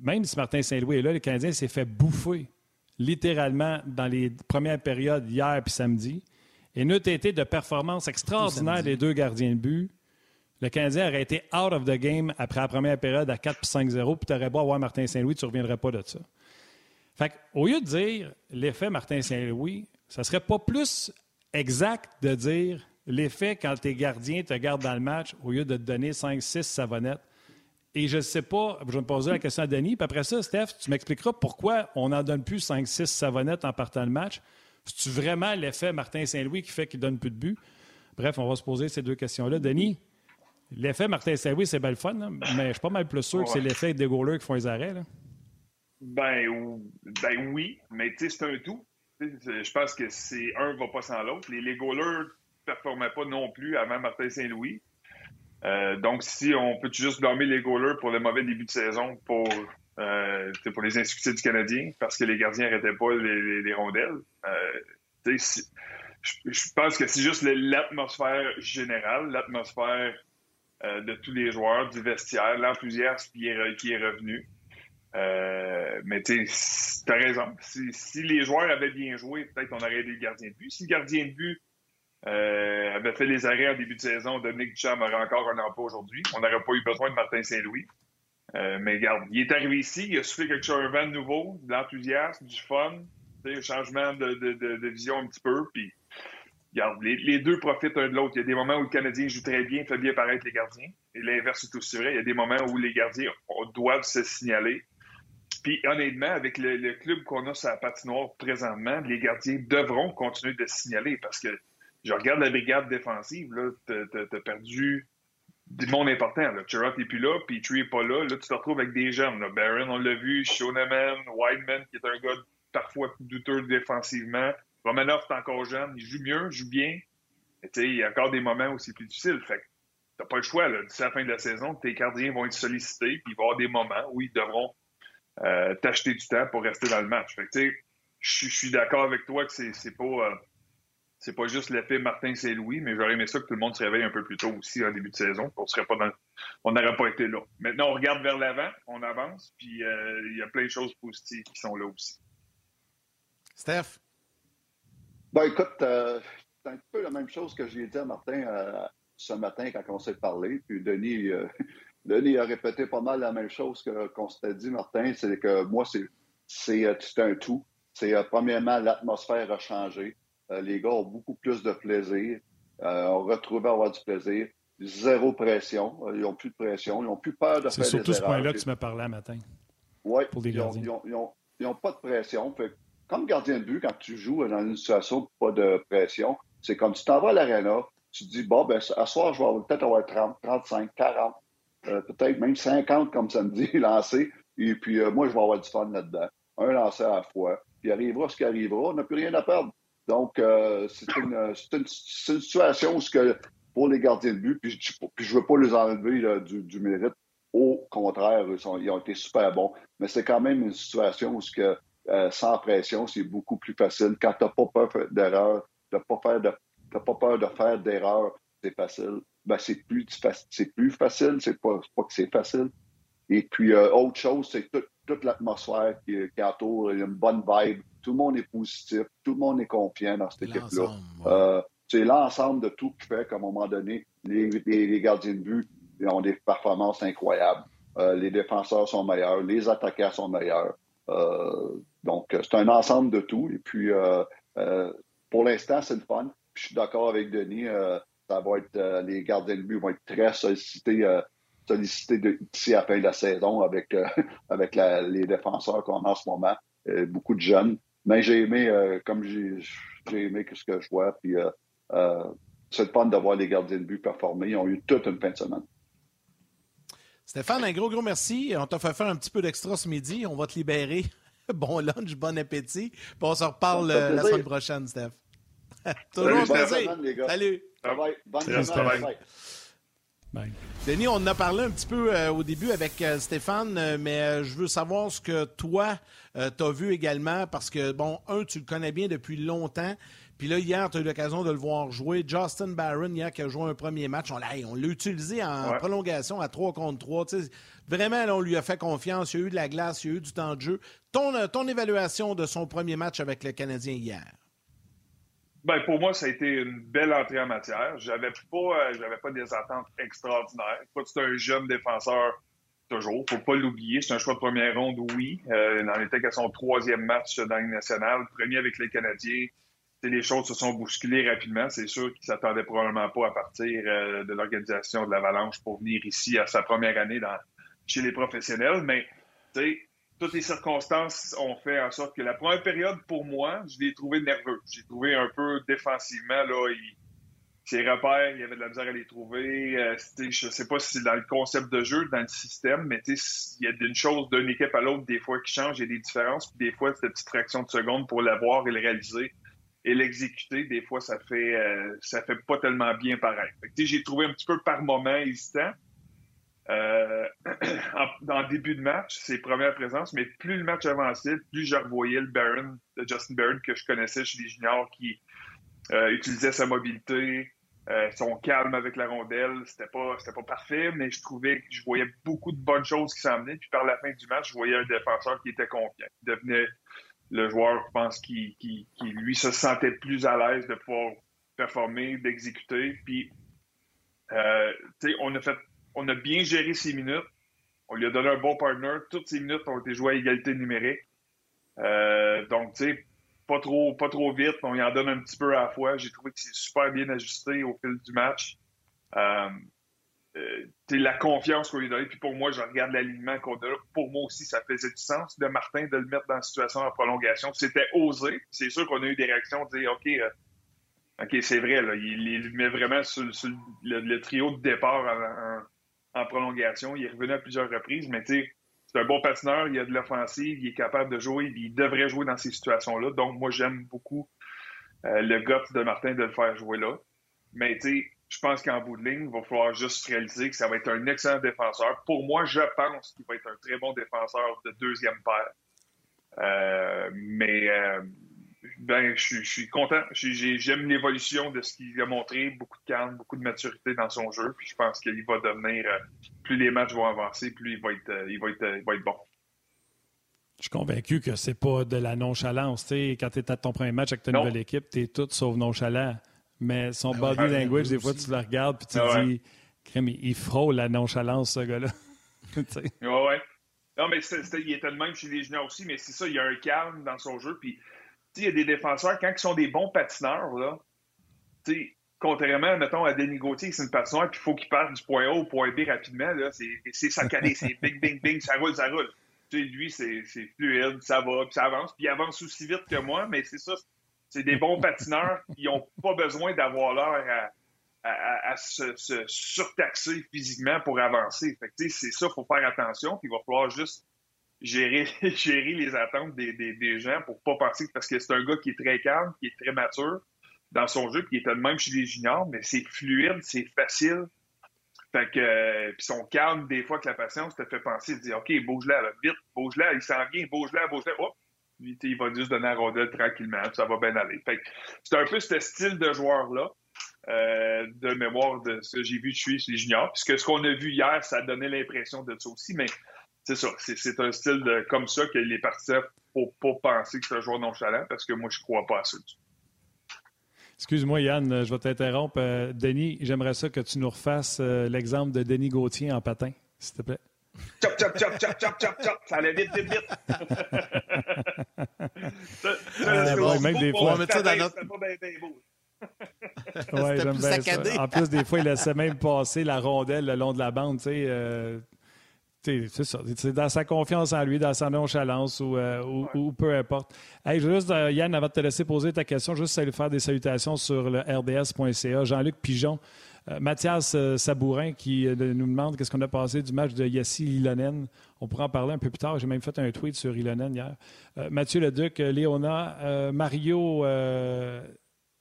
même si Martin Saint-Louis est là, le Canadien s'est fait bouffer littéralement dans les premières périodes hier puis samedi. Et nous, été de performances extraordinaires des deux gardiens de but le Canadien aurait été out of the game après la première période à 4 5-0, puis tu aurais beau avoir Martin Saint-Louis, tu ne reviendrais pas de ça. Fait au lieu de dire l'effet Martin Saint-Louis, ça serait pas plus exact de dire l'effet quand tes gardiens te gardent dans le match au lieu de te donner 5-6 savonnettes. Et je ne sais pas, je vais me poser la question à Denis, puis après ça, Steph, tu m'expliqueras pourquoi on n'en donne plus 5-6 savonnettes en partant le match. C'est-tu vraiment l'effet Martin Saint-Louis qui fait qu'il donne plus de buts? Bref, on va se poser ces deux questions-là. Denis? L'effet Martin Saint-Louis, c'est belle fun, mais je suis pas mal plus sûr que c'est l'effet des goalers qui font les arrêts. Ben, ben, oui, mais c'est un tout. Je pense que c'est un va pas sans l'autre. Les, les goalers ne performaient pas non plus avant Martin Saint-Louis. Euh, donc, si on peut juste blâmer les goalers pour le mauvais début de saison pour, euh, pour les insuccès du Canadien, parce que les gardiens n'arrêtaient pas les, rondelles. Euh, je pense que c'est juste l'atmosphère générale, l'atmosphère euh, de tous les joueurs, du vestiaire, l'enthousiasme qui est, revenu. Euh, mais tu as raison. Si, les joueurs avaient bien joué, peut-être qu'on aurait aidé le gardien de but. Si le gardien de but euh, avait fait les arrêts en début de saison, Dominique Duchamp aurait encore un emploi aujourd'hui. On n'aurait pas eu besoin de Martin Saint-Louis. mais regarde, il est arrivé ici, il a soufflé quelque chose, un vent nouveau, de l'enthousiasme, du fun, un changement de, de, vision un petit peu. Puis les, deux profitent un de l'autre. Il y a des moments où le Canadien joue très bien, fait bien paraître les gardiens. Et l'inverse est aussi vrai. Il y a des moments où les gardiens doivent se signaler. Puis honnêtement, avec le, club qu'on a sur la patinoire présentement, les gardiens devront continuer de se signaler parce que je regarde la brigade défensive, là, t'as perdu du monde important. Là. N'est plus là, Petrie n'est pas là. Là, tu te retrouves avec des jeunes. Là. Barron, on l'a vu, Shoneman, Wideman, qui est un gars parfois douteux défensivement. Romanov est encore jeune, il joue mieux, il joue bien. Mais il y a encore des moments où c'est plus difficile. Fait que t'as pas le choix. D'ici la fin de la saison, tes gardiens vont être sollicités, puis il va y avoir des moments où ils devront euh, t'acheter du temps pour rester dans le match. Fait que je suis d'accord avec toi que c'est pas... Euh, c'est pas juste l'effet Martin Saint-Louis, mais j'aurais aimé ça que tout le monde se réveille un peu plus tôt aussi en début de saison. On serait pas on n'aurait pas été là. Maintenant, on regarde vers l'avant, on avance, puis euh, il y a plein de choses positives qui sont là aussi. Steph? Ben écoute, euh, c'est un peu la même chose que j'ai dit à Martin euh, ce matin quand on s'est parlé. Puis Denis, Denis a répété pas mal la même chose qu'on s'était dit, Martin. C'est que moi, c'est un tout. C'est premièrement, l'atmosphère a changé. les gars ont beaucoup plus de plaisir. on retrouve à avoir du plaisir. Zéro pression. Ils n'ont plus de pression. Ils n'ont plus peur de faire des C'est surtout ce point-là que tu m'as parlé matin. Oui. Ils n'ont pas de pression. Fait comme gardien de but, quand tu joues dans une situation pas de pression, c'est comme tu t'en vas à l'aréna, tu te dis, bon, ben, à soir, je vais peut-être avoir 30, 35, 40, peut-être même 50 comme samedi lancé. Et puis, euh, moi, je vais avoir du fun là-dedans. Un lancé à la fois. Puis, arrivera ce qui arrivera. On n'a plus rien à perdre. Donc, euh, c'est une, situation où, que, pour les gardiens de but, puis, je ne veux pas les enlever du, mérite. Au contraire, ils, ils, ont été super bons. Mais c'est quand même une situation où ce que euh, sans pression, c'est beaucoup plus facile. Quand tu n'as pas peur d'erreur, tu n'as pas, pas, peur de faire d'erreur, c'est facile. Ben, c'est plus, plus facile, c'est pas, pas que c'est facile. Et puis, euh, autre chose, c'est toute l'atmosphère qui, entoure, y a une bonne vibe, tout le monde est positif, tout le monde est confiant dans cette équipe-là. Euh, c'est l'ensemble de tout qui fait qu'à un moment donné, les, les, gardiens de but ont des performances incroyables. les défenseurs sont meilleurs, les attaquants sont meilleurs. Donc, euh, c'est un ensemble de tout. Et puis, euh, euh, pour l'instant, c'est le fun. je suis d'accord avec Denis. ça va être, les gardiens de but vont être très sollicités, d'ici à la fin de la saison avec, avec les défenseurs qu'on a en ce moment. beaucoup de jeunes. Mais j'ai aimé, comme j'ai aimé ce que je vois. Puis, c'est le fun de voir les gardiens de but performer. Ils ont eu toute une fin de semaine. Stéphane, un gros, gros merci. On t'a fait faire un petit peu d'extra ce midi. On va te libérer bon lunch, bon appétit. Puis on se reparle euh, la semaine prochaine, Steph. Toujours un plaisir. Salut. Bye bye. Bye. Denis, on en a parlé un petit peu euh, au début avec euh, Stéphane, mais je veux savoir ce que toi, tu as vu également, parce que, bon, un, tu le connais bien depuis longtemps, puis là, hier, tu as eu l'occasion de le voir jouer. Justin Barron, hier, qui a joué un premier match, on l'a, utilisé en prolongation à 3 contre 3. vraiment, on lui a fait confiance. Il y a eu de la glace, il y a eu du temps de jeu. Ton, euh, ton évaluation de son premier match avec le Canadien hier? Ben, pour moi, ça a été une belle entrée en matière. J'avais pas, euh, pas des attentes extraordinaires. C'est un jeune défenseur toujours. Faut pas l'oublier. C'est un choix de première ronde, oui. Euh, il en était qu'à son troisième match dans le national, premier avec les Canadiens les choses se sont bousculées rapidement. C'est sûr qu'il s'attendait probablement pas à partir de l'organisation de l'Avalanche pour venir ici à sa première année chez les professionnels. Mais toutes les circonstances ont fait en sorte que la première période, pour moi, je l'ai trouvé nerveux. J'ai trouvé un peu défensivement, là, il, ses repères, il y avait de la misère à les trouver. Euh, je ne sais pas si c'est dans le concept de jeu, dans le système, mais il y a une chose d'une équipe à l'autre, des fois, qui change, il y a des différences, puis des fois, c'est une petite fraction de seconde pour l'avoir et le réaliser et l'exécuter, des fois, ça fait euh, ça fait pas tellement bien pareil. J'ai trouvé un petit peu par moment hésitant. Euh, le début de match, ses premières présences, mais plus le match avançait, plus je revoyais le Baron, le Justin Barron que je connaissais chez les juniors qui euh, utilisait sa mobilité, euh, son calme avec la rondelle. C'était pas pas parfait, mais je trouvais que je voyais beaucoup de bonnes choses qui s'en venaient. Puis par la fin du match, je voyais un défenseur qui était confiant, qui devenait le joueur, je pense, qui, lui se sentait plus à l'aise de pouvoir performer, d'exécuter. Puis, euh, on a fait, on a bien géré ses minutes. On lui a donné un bon partner. Toutes ses minutes ont été jouées à égalité numérique. Euh, donc, tu sais, pas trop, pas trop vite. On y en donne un petit peu à la fois. J'ai trouvé que c'est super bien ajusté au fil du match. Euh, euh, la confiance qu'on lui donne. Puis pour moi, je regarde l'alignement qu'on a. Pour moi aussi, ça faisait du sens de Martin de le mettre dans la situation en prolongation. C'était osé. C'est sûr qu'on a eu des réactions de dire OK, euh, OK, c'est vrai, il, met vraiment sur, le, trio de départ en, en, prolongation. Il est revenu à plusieurs reprises, mais tu sais, c'est un bon patineur, il a de l'offensive, il est capable de jouer, il devrait jouer dans ces situations-là. Donc, moi, j'aime beaucoup euh, le gut de Martin de le faire jouer là. Mais, tu sais, je pense qu'en bout de ligne, il va falloir juste réaliser que ça va être un excellent défenseur. Pour moi, je pense qu'il va être un très bon défenseur de deuxième paire. Euh, mais euh, ben, je, suis content. J'aime l'évolution de ce qu'il a montré. Beaucoup de calme, beaucoup de maturité dans son jeu. Puis je pense qu'il va devenir, euh, plus les matchs vont avancer, plus il va être, euh, il va être, euh, il va être bon. Je suis convaincu que c'est pas de la nonchalance. quand tu es à ton premier match avec ta nouvelle équipe, tu es tout sauf nonchalant. Mais son ah body language, des fois, tu le regardes et tu te ah dis, il frôle la nonchalance, ce gars-là. oui, ouais. Non, mais il était le même chez les juniors aussi, mais c'est ça, il y a un calme dans son jeu. Puis il y a des défenseurs, quand ils sont des bons patineurs, là, contrairement, mettons, à Denis Gauthier, c'est une patineur, puis il faut qu'il parte du point A au point B rapidement, là, c'est saccadé, c'est bing, bing, bing, ça roule, ça roule. lui, c'est fluide, ça va, puis ça avance, puis il avance aussi vite que moi, mais c'est ça, c'est des bons patineurs qui n'ont pas besoin d'avoir l'heure à, se, surtaxer physiquement pour avancer. Fait c'est ça, il faut faire attention, puis il va falloir juste gérer, gérer les attentes des, des, des gens pour pas penser parce que c'est un gars qui est très calme, qui est très mature dans son jeu, qui est le même chez les juniors, mais c'est fluide, c'est facile. Fait que, euh, puis son calme, des fois que la patience te fait penser, dire, OK, bouge-la, vite, bouge-la, il s'en vient, bouge-la, bouge-la, hop, il va juste donner la rondelle tranquillement, ça va bien aller. Fait que c'est un peu ce style de joueur-là, euh, de mémoire de ce que j'ai vu de chez les juniors. Puisque ce qu'on a vu hier, ça donnait l'impression de ça aussi, mais c'est ça. C'est un style de, comme ça que les partisans ne faut pas penser que c'est un joueur nonchalant parce que moi, je ne crois pas à ça. Excuse-moi, Yann, je vais t'interrompre. Euh, Denis, j'aimerais ça que tu nous refasses euh, l'exemple de Denis Gauthier en patin, s'il te plaît. Chop, chop, chop, chop, chop, chop, chop. Ça allait vite, vite, vite. ça, même des fois. On met ça dans notre... ouais, j'aime bien ça. En plus, des fois, il laissait même passer la rondelle le long de la bande. Tu sais, euh, c'est ça. C'est dans sa confiance en lui, dans sa nonchalance ou, euh, ou, peu importe. Hey, juste, euh, Yann, avant de te laisser poser ta question, juste lui faire des salutations sur le rds.ca. Jean-Luc Pigeon, euh, Mathias Sabourin qui nous demande qu'est-ce qu'on a passé du match de Yassi Ilonen. On pourra en parler un peu plus tard. J'ai même fait un tweet sur Ilonen hier. Mathieu Leduc, Léona, Mario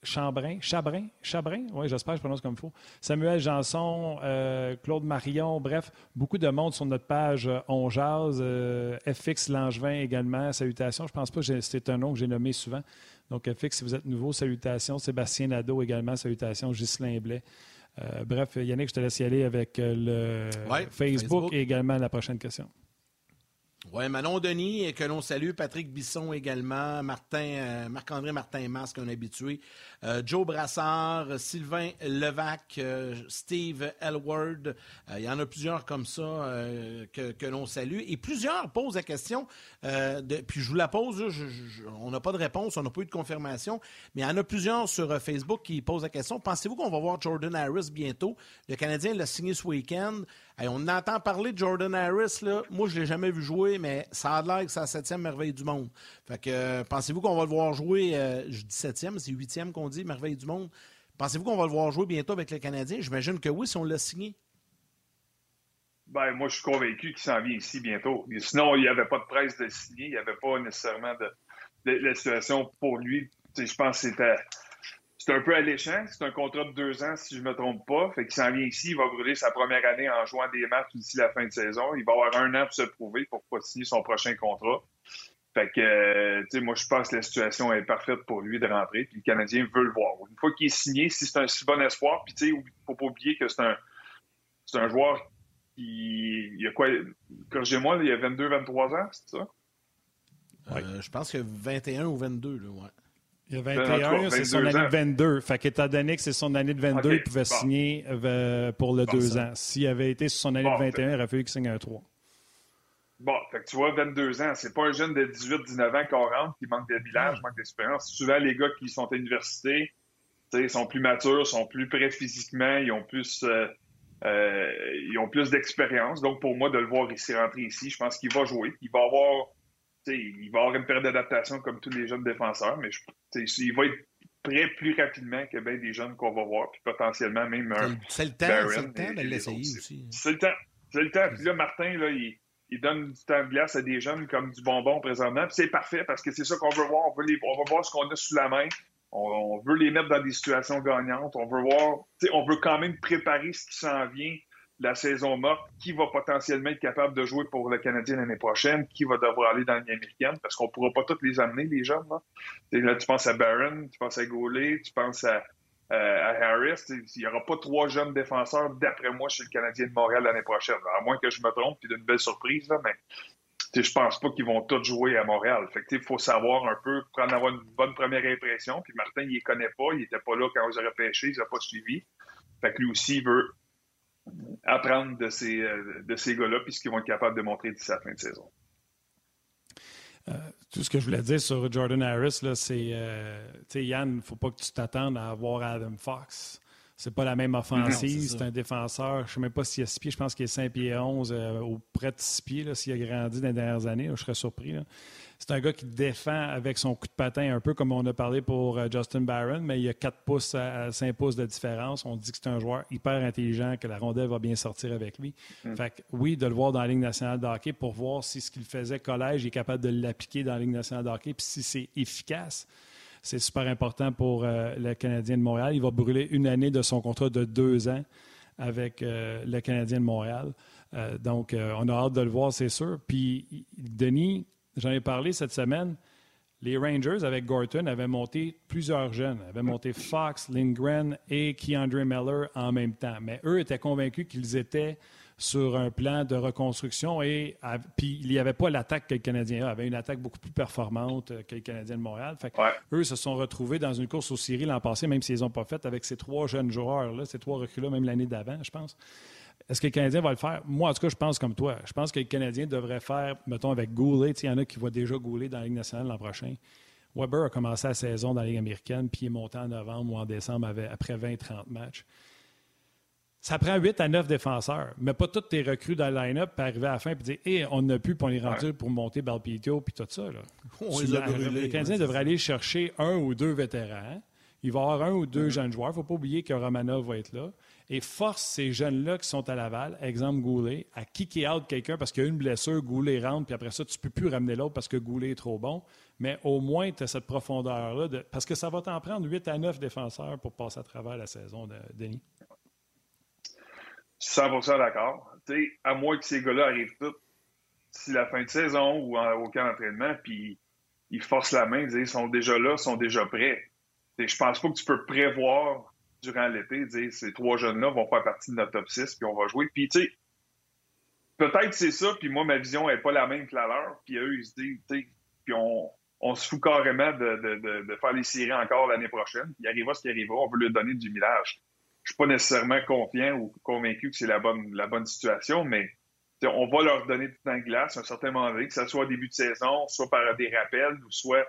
Chambrin, Chabrin, Chabrin, oui, j'espère que je prononce comme il faut. Samuel Janson, euh, Claude Marion, bref, beaucoup de monde sur notre page euh, On Jazz, euh, FX Langevin également, salutations. Je pense pas que c'est un nom que j'ai nommé souvent. Donc, FX, si vous êtes nouveau, salutations. Sébastien Nadeau également, salutations. Ghislain Blais. bref, Yannick, je te laisse y aller avec le Facebook, et également la prochaine question. Oui, Manon Denis, que l'on salue, Patrick Bisson également, Martin, Marc-André Martin Masque, un habitué, euh, Joe Brassard, Sylvain Levac, euh, Steve Elward. Euh, il y en a plusieurs comme ça que, l'on salue. Et plusieurs posent la question, puis je vous la pose, on n'a pas de réponse, on n'a pas eu de confirmation, mais il y en a plusieurs sur Facebook qui posent la question. Pensez-vous qu'on va voir Jordan Harris bientôt? Le Canadien l'a signé ce week-end. On entend parler de Jordan Harris, là. moi je ne l'ai jamais vu jouer, mais ça a l'air que c'est la septième merveille du monde. Fait que pensez-vous qu'on va le voir jouer, je dis septième, c'est huitième qu'on dit, merveille du monde. Pensez-vous qu'on va le voir jouer bientôt avec le Canadien? J'imagine que oui, si on l'a signé. Ben, moi, je suis convaincu qu'il s'en vient ici bientôt. sinon, il n'y avait pas de presse de signer. Il n'y avait pas nécessairement de, la situation pour lui. je pense que c'était. C'est un peu alléchant. C'est un contrat de deux ans, si je ne me trompe pas. Fait qu'il s'en vient ici. Il va brûler sa première année en jouant des matchs d'ici la fin de saison. Il va avoir un an pour se prouver pour pas signer son prochain contrat. Fait que, euh, tu sais, moi, je pense que la situation est parfaite pour lui de rentrer, puis le Canadien veut le voir. Une fois qu'il est signé, si c'est un si bon espoir, puis tu sais, faut pas oublier que c'est un, c'est un joueur qui, il a quoi, corrigez-moi, il y a 22, 23 ans, c'est ça? Euh, je pense que 21 ou 22, là, ouais. Il y a 21, c'est son année de 22. Fait qu'étant donné que c'est son année de 22, il pouvait signer euh, pour le 2 ans. S'il avait été sur son année de 21, il aurait fallu qu'il signe un 3. Bon, fait que tu vois, 22 ans, c'est pas un jeune de 18, 19 ans qu'on rentre qui manque de village, manque d'expérience. Souvent, les gars qui sont à l'université, ils sont plus matures, sont plus prêts physiquement, ils ont plus, euh, euh, ils ont plus d'expérience. Donc, pour moi, de le voir ici rentrer ici, je pense qu'il va jouer. Il va avoir, il va avoir une période d'adaptation comme tous les jeunes défenseurs, mais il va être prêt plus rapidement que bien des jeunes qu'on va voir, puis potentiellement même un. C'est le temps, c'est le temps de l'essayer aussi. C'est le temps. C'est le temps. Puis là, Martin, là, il, il donne du temps de glace à des jeunes comme du bonbon présentement. Puis c'est parfait parce que c'est ça qu'on veut voir. On veut, les, on veut voir ce qu'on a sous la main. On, veut les mettre dans des situations gagnantes. On veut voir, on veut quand même préparer ce qui s'en vient la saison morte, qui va potentiellement être capable de jouer pour le Canadien l'année prochaine, qui va devoir aller dans l'année américaine, parce qu'on ne pourra pas tous les amener, les jeunes. Là. tu penses à Barron, tu penses à Goulet, tu penses à, euh, Harris. Il n'y aura pas trois jeunes défenseurs, d'après moi, chez le Canadien de Montréal l'année prochaine. À moins que je me trompe, puis d'une belle surprise, là, mais je pense pas qu'ils vont tous jouer à Montréal. Il faut savoir un peu, prendre avoir une bonne première impression. Puis Martin, il les connaît pas. Il était pas là quand vous aurez pêché. Il n'a pas suivi. Fait que lui aussi, il veut apprendre de ces, euh, de ces gars-là, puis ce qu'ils vont être capables de montrer d'ici la fin de saison. Euh, tout ce que je voulais dire sur Jordan Harris, c'est, euh, Yann, il ne faut pas que tu t'attendes à avoir Adam Fox. C'est pas la même offensive. C'est un défenseur. Je ne sais même pas s'il a 6 pieds. Je pense qu'il est 5 pieds 11 euh, ou près de 6 pieds. S'il a grandi dans les dernières années, je serais surpris. C'est un gars qui défend avec son coup de patin, un peu comme on a parlé pour euh, Justin Barron, mais il y a 4 pouces à 5 pouces de différence. On dit que c'est un joueur hyper intelligent, que la rondelle va bien sortir avec lui. Mm. Fait oui, de le voir dans la Ligue nationale de hockey pour voir si ce qu'il faisait collège, il est capable de l'appliquer dans la Ligue nationale de hockey, puis si c'est efficace c'est super important pour euh, le Canadien de Montréal. Il va brûler une année de son contrat de deux ans avec euh, le Canadien de Montréal. Euh, donc, on a hâte de le voir, c'est sûr. Puis, Denis, j'en ai parlé cette semaine. Les Rangers, avec Gorton, avaient monté plusieurs jeunes. avaient monté Fox, Lindgren et Keandre Miller en même temps. Mais eux étaient convaincus qu'ils étaient sur un plan de reconstruction et puis il n'y avait pas l'attaque que le Canadien avait une attaque beaucoup plus performante que le Canadien de Montréal. Fait Eux se sont retrouvés dans une course aux séries l'an passé, même s'ils n'ont pas fait avec ces trois jeunes joueurs, là, ces trois recrues-là, même l'année d'avant, je pense. Est-ce que le Canadien va le faire? Moi, en tout cas, je pense comme toi. Je pense que le Canadien devrait faire, mettons, avec Goulet. Il y en a qui voient déjà Goulet dans la Ligue nationale l'an prochain. Weber a commencé la saison dans la Ligue américaine, puis il est monté en novembre ou en décembre après 20-30 matchs. Ça prend 8 à 9 défenseurs, mais pas toutes tes recrues dans le line-up pour arriver à la fin et dire hey, on n'a plus, pour on est rendu pour monter Balpito puis tout ça. Là. le Canadien devrait aller chercher un ou deux vétérans. Il va y avoir un ou deux jeunes joueurs. Il ne faut pas oublier que Romanov va être là. Et force ces jeunes-là qui sont à Laval, exemple Goulet, à kicker out quelqu'un parce qu'il y a une blessure, Goulet rentre, puis après ça, tu ne peux plus ramener l'autre parce que Goulet est trop bon. Mais au moins, tu as cette profondeur-là. Parce que ça va t'en prendre 8 à 9 défenseurs pour passer à travers la saison, de Denis. 100% d'accord. à moins que ces gars-là arrivent tous si la fin de saison ou en, aucun entraînement, puis ils forcent la main, ils sont déjà là, sont déjà prêts. Je pense pas que tu peux prévoir durant l'été, dire ces trois jeunes-là vont faire partie de notre top 6, puis on va jouer. Puis, tu sais, peut-être c'est ça, puis moi, ma vision n'est pas la même que la leur, puis eux, ils se disent, puis on, on se fout carrément de, de, faire les séries encore l'année prochaine. Il arrivera ce qui arrivera, on veut leur donner du millage je suis pas nécessairement confiant ou convaincu que c'est la bonne, la bonne situation, mais on va leur donner du temps de glace à un certain moment donné, que ce soit au début de saison, soit par des rappels, ou soit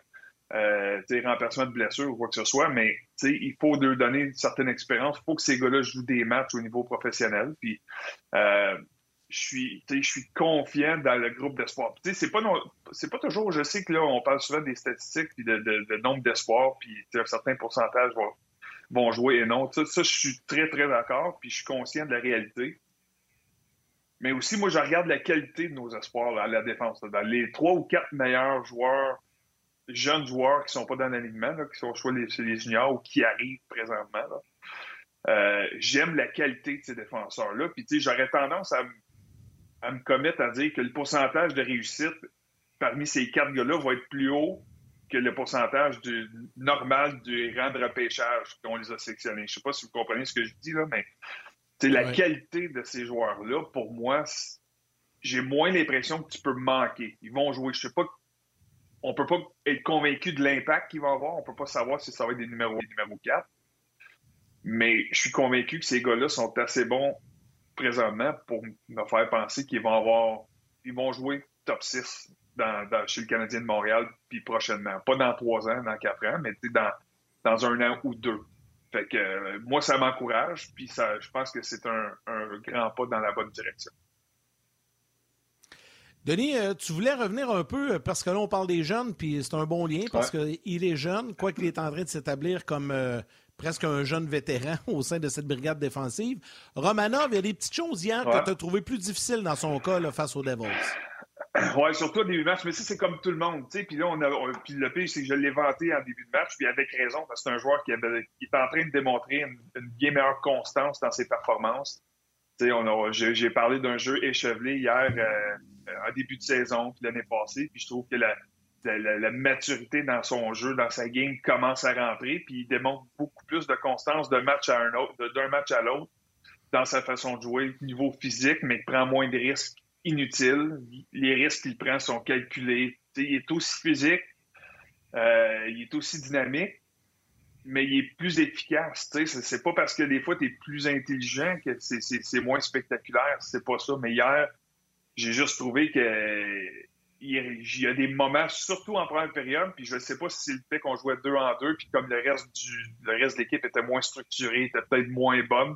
euh, remplacement de blessure ou quoi que ce soit, mais il faut leur donner une certaine expérience. Il faut que ces gars-là jouent des matchs au niveau professionnel. Puis euh, je suis, confiant dans le groupe d'espoir. C'est pas c'est pas toujours. Je sais que là, on parle souvent des statistiques puis de, de, nombre d'espoirs, puis un certain pourcentage va vont jouer et non. Ça, je suis très, très d'accord, puis je suis conscient de la réalité. Mais aussi, moi, je regarde la qualité de nos espoirs à la défense. Dans les trois ou quatre meilleurs joueurs, jeunes joueurs qui ne sont pas dans l'alignement, qui sont soit les, les, juniors ou qui arrivent présentement, euh, j'aime la qualité de ces défenseurs-là. Puis, tu sais, j'aurais tendance à, à me commettre à dire que le pourcentage de réussite parmi ces quatre gars-là va être plus haut que le pourcentage du, normal du rang de repêchage qu'on les a sélectionnés. Je ne sais pas si vous comprenez ce que je dis, là, mais la qualité de ces joueurs-là, pour moi, j'ai moins l'impression que tu peux manquer. Ils vont jouer. Je sais pas. On peut pas être convaincu de l'impact qu'ils vont avoir. On peut pas savoir si ça va être des numéros, des numéros 4. Mais je suis convaincu que ces gars-là sont assez bons présentement pour me faire penser qu'ils vont avoir. Ils vont jouer top 6 dans, chez le Canadien de Montréal, puis prochainement. Pas dans trois ans, dans quatre ans, mais dans, dans un an ou deux. Fait que euh, moi, ça m'encourage, puis ça, je pense que c'est un, grand pas dans la bonne direction. Denis, euh, tu voulais revenir un peu, parce que là, on parle des jeunes, puis c'est un bon lien, parce qu'il est jeune, quoi qu'il est en train de s'établir comme euh, presque un jeune vétéran au sein de cette brigade défensive. Romanov, il y a des petites choses hier que tu as trouvé plus difficiles dans son cas face aux Devils. Oui, surtout au début de match, mais ça, c'est comme tout le monde. Puis là, on a, puis le pire, c'est que je l'ai vanté en début de match, puis avec raison, parce que c'est un joueur qui, avait, qui, est en train de démontrer une, bien meilleure constance dans ses performances. J'ai parlé d'un jeu échevelé hier euh, en début de saison, puis l'année passée, puis je trouve que la, maturité dans son jeu, dans sa game, commence à rentrer, puis il démontre beaucoup plus de constance d'un match à un autre, d'un match à l'autre, dans sa façon de jouer, niveau physique, mais il prend moins de risques inutile. Les risques qu'il prend sont calculés. il est aussi physique, euh, il est aussi dynamique, mais il est plus efficace. C'est pas parce que des fois tu es plus intelligent que c'est moins spectaculaire. C'est pas ça. Mais hier, j'ai juste trouvé que il y a des moments, surtout en première période, puis je ne sais pas si c'est le fait qu'on jouait deux en deux, puis comme le reste du le reste de l'équipe était moins structuré, était peut-être moins bonne,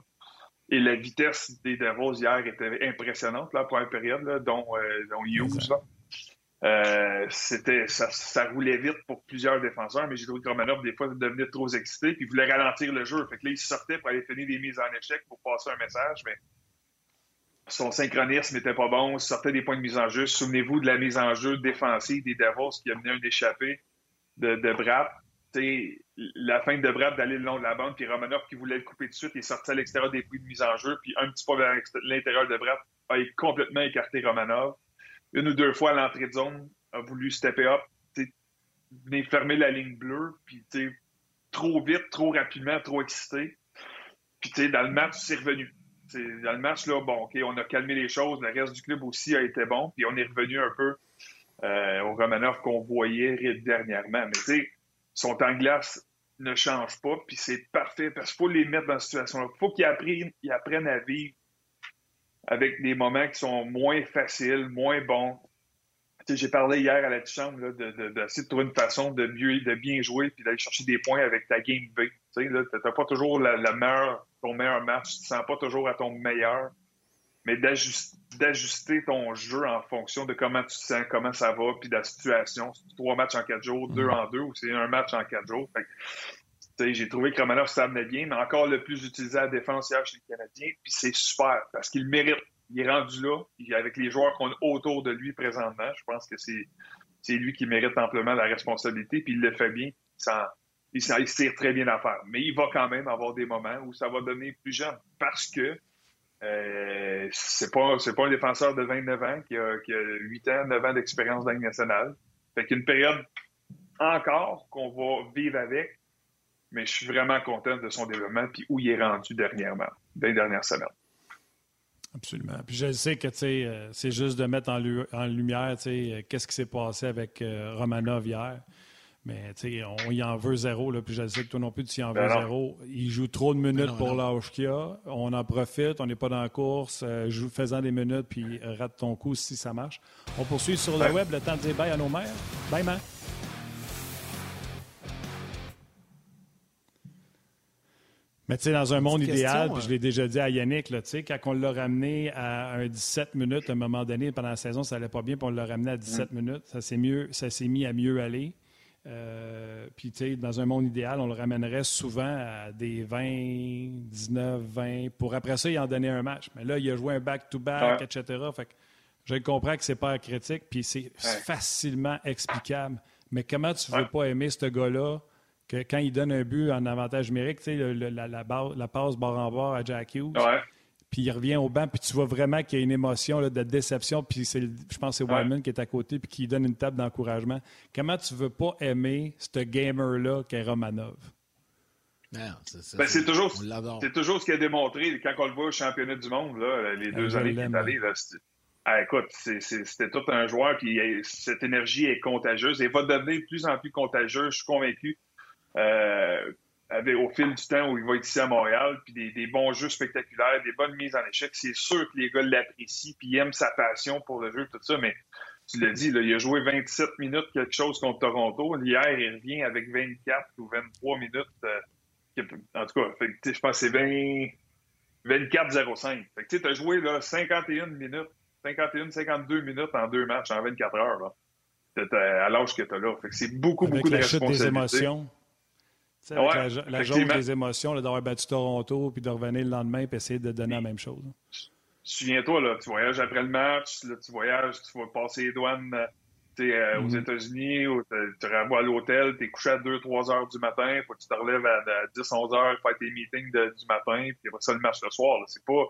et la vitesse des Devils hier était impressionnante, la première période, là, dont, euh, dont Hughes. Euh, c'était, ça, ça, roulait vite pour plusieurs défenseurs, mais j'ai trouvé que Romanov, des fois, devenait trop excité, puis il voulait ralentir le jeu. Fait que là, il sortait pour aller finir des mises en échec pour passer un message, mais son synchronisme n'était pas bon, sortait des points de mise en jeu. Souvenez-vous de la mise en jeu défensive des Devils qui a mené un échappé de, de la fin de Brad d'aller le long de la bande, puis Romanov qui voulait le couper de suite, il est sorti à l'extérieur des points de mise en jeu, puis un petit peu vers l'intérieur de Brad a complètement écarté Romanov. Une ou deux fois à l'entrée de zone, a voulu stepper up, venir fermer la ligne bleue, puis trop vite, trop rapidement, trop excité. Puis dans le match, c'est revenu. Dans le match, là, bon, OK, on a calmé les choses, le reste du club aussi a été bon, puis on est revenu un peu euh, au Romanov qu'on voyait dernièrement. Mais tu sais, son temps de glace ne change pas, puis c'est parfait parce qu'il faut les mettre dans cette situation-là. Il faut qu'ils apprennent, à vivre avec des moments qui sont moins faciles, moins bons. J'ai parlé hier à la chambre d'essayer de, trouver une façon de, de bien jouer puis d'aller chercher des points avec ta game B. Tu n'as pas toujours la, meilleure, meilleur match, tu ne te sens pas toujours à ton meilleur mais d'ajuster ton jeu en fonction de comment tu te sens, comment ça va, puis de la situation. Trois matchs en quatre jours, deux en deux, ou c'est un match en quatre jours. j'ai trouvé que Romanov s'amenait bien, mais encore le plus utilisé à la défense hier chez le Canadien, puis c'est super, parce qu'il mérite. Il est rendu là, avec les joueurs qu'on a autour de lui présentement, je pense que c'est lui qui mérite amplement la responsabilité, puis il le fait bien. Ça, il, il, il très bien à faire. Mais il va quand même avoir des moments où ça va donner plus jeune, parce que euh, c'est pas pas un défenseur de 29 ans qui a, qui a 8 ans, 9 ans d'expérience dans la nationale. Fait qu'une période encore qu'on va vivre avec, mais je suis vraiment content de son développement puis où il est rendu dernièrement, dans les dernières semaines. Absolument. Puis je sais que euh, c'est juste de mettre en, en lumière euh, qu'est-ce qui s'est passé avec euh, Romanov hier. Mais on y en veut zéro. Là, puis je sais que toi non plus, tu y en veux ben zéro. Il joue trop de minutes pour l'âge qu'il a. On en profite. On n'est pas dans la course. Euh, joue, faisant des minutes, puis rate ton coup si ça marche. On poursuit sur le web. Le temps de dire bye à nos mères. Bye, man. Mais tu sais, dans un monde idéal, puis je l'ai déjà dit à Yannick, là, quand on l'a ramené à un 17 minutes à un moment donné pendant la saison, ça allait pas bien, puis on l'a ramené à 17 minutes, ça s'est mieux, ça s'est mis à mieux aller. Euh, puis, tu sais, dans un monde idéal, on le ramènerait souvent à des 20, 19, 20, pour après ça, il en donner un match. Mais là, il a joué un back-to-back, etc. Fait que je comprends que c'est pas critique, puis c'est facilement explicable. Mais comment tu veux pas aimer ce gars-là que quand il donne un but en avantage numérique, tu sais, la, la, passe barre en barre à Jack Hughes, puis il revient au banc, puis tu vois vraiment qu'il y a une émotion de déception, puis je pense que c'est Wyman qui est à côté, puis qui donne une table d'encouragement. Comment tu veux pas aimer ce gamer-là qu'est Romanov? Ben, c'est toujours, toujours ce qu'il a démontré quand on le voit au championnat du monde, là, les deux ah, années qu'il est allé. Ah, écoute, c'était tout un joueur, puis cette énergie est contagieuse et va devenir de plus en plus contagieuse, je suis convaincu. Euh, au fil du temps où il va être ici à Montréal, puis des, bons jeux spectaculaires, des bonnes mises en échec, c'est sûr que les gars l'apprécient, puis aiment sa passion pour le jeu, tout ça, mais tu l'as dit, là, il a joué 27 minutes quelque chose contre Toronto. Hier, il revient avec 24 ou 23 minutes. Euh, en tout cas, je pense que c'est 20... 24-05. Tu as joué là, 51 minutes, 51-52 minutes en deux matchs en 24 heures. Là. À l'âge que tu as là. c'est beaucoup, beaucoup de responsabilités. des émotions. Avec la, la des émotions d'avoir battu Toronto puis de revenir le lendemain et essayer de donner la même chose. Souviens-toi, là, tu voyages après le match, là, tu voyages, tu vas passer les douanes euh, aux mm-hmm. États-Unis, tu renvoies à l'hôtel, tu es couché à 2-3 heures du matin, faut que tu te relèves à, 10-11 heures, faire tes meetings du matin, puis après ça le match le soir. C'est pas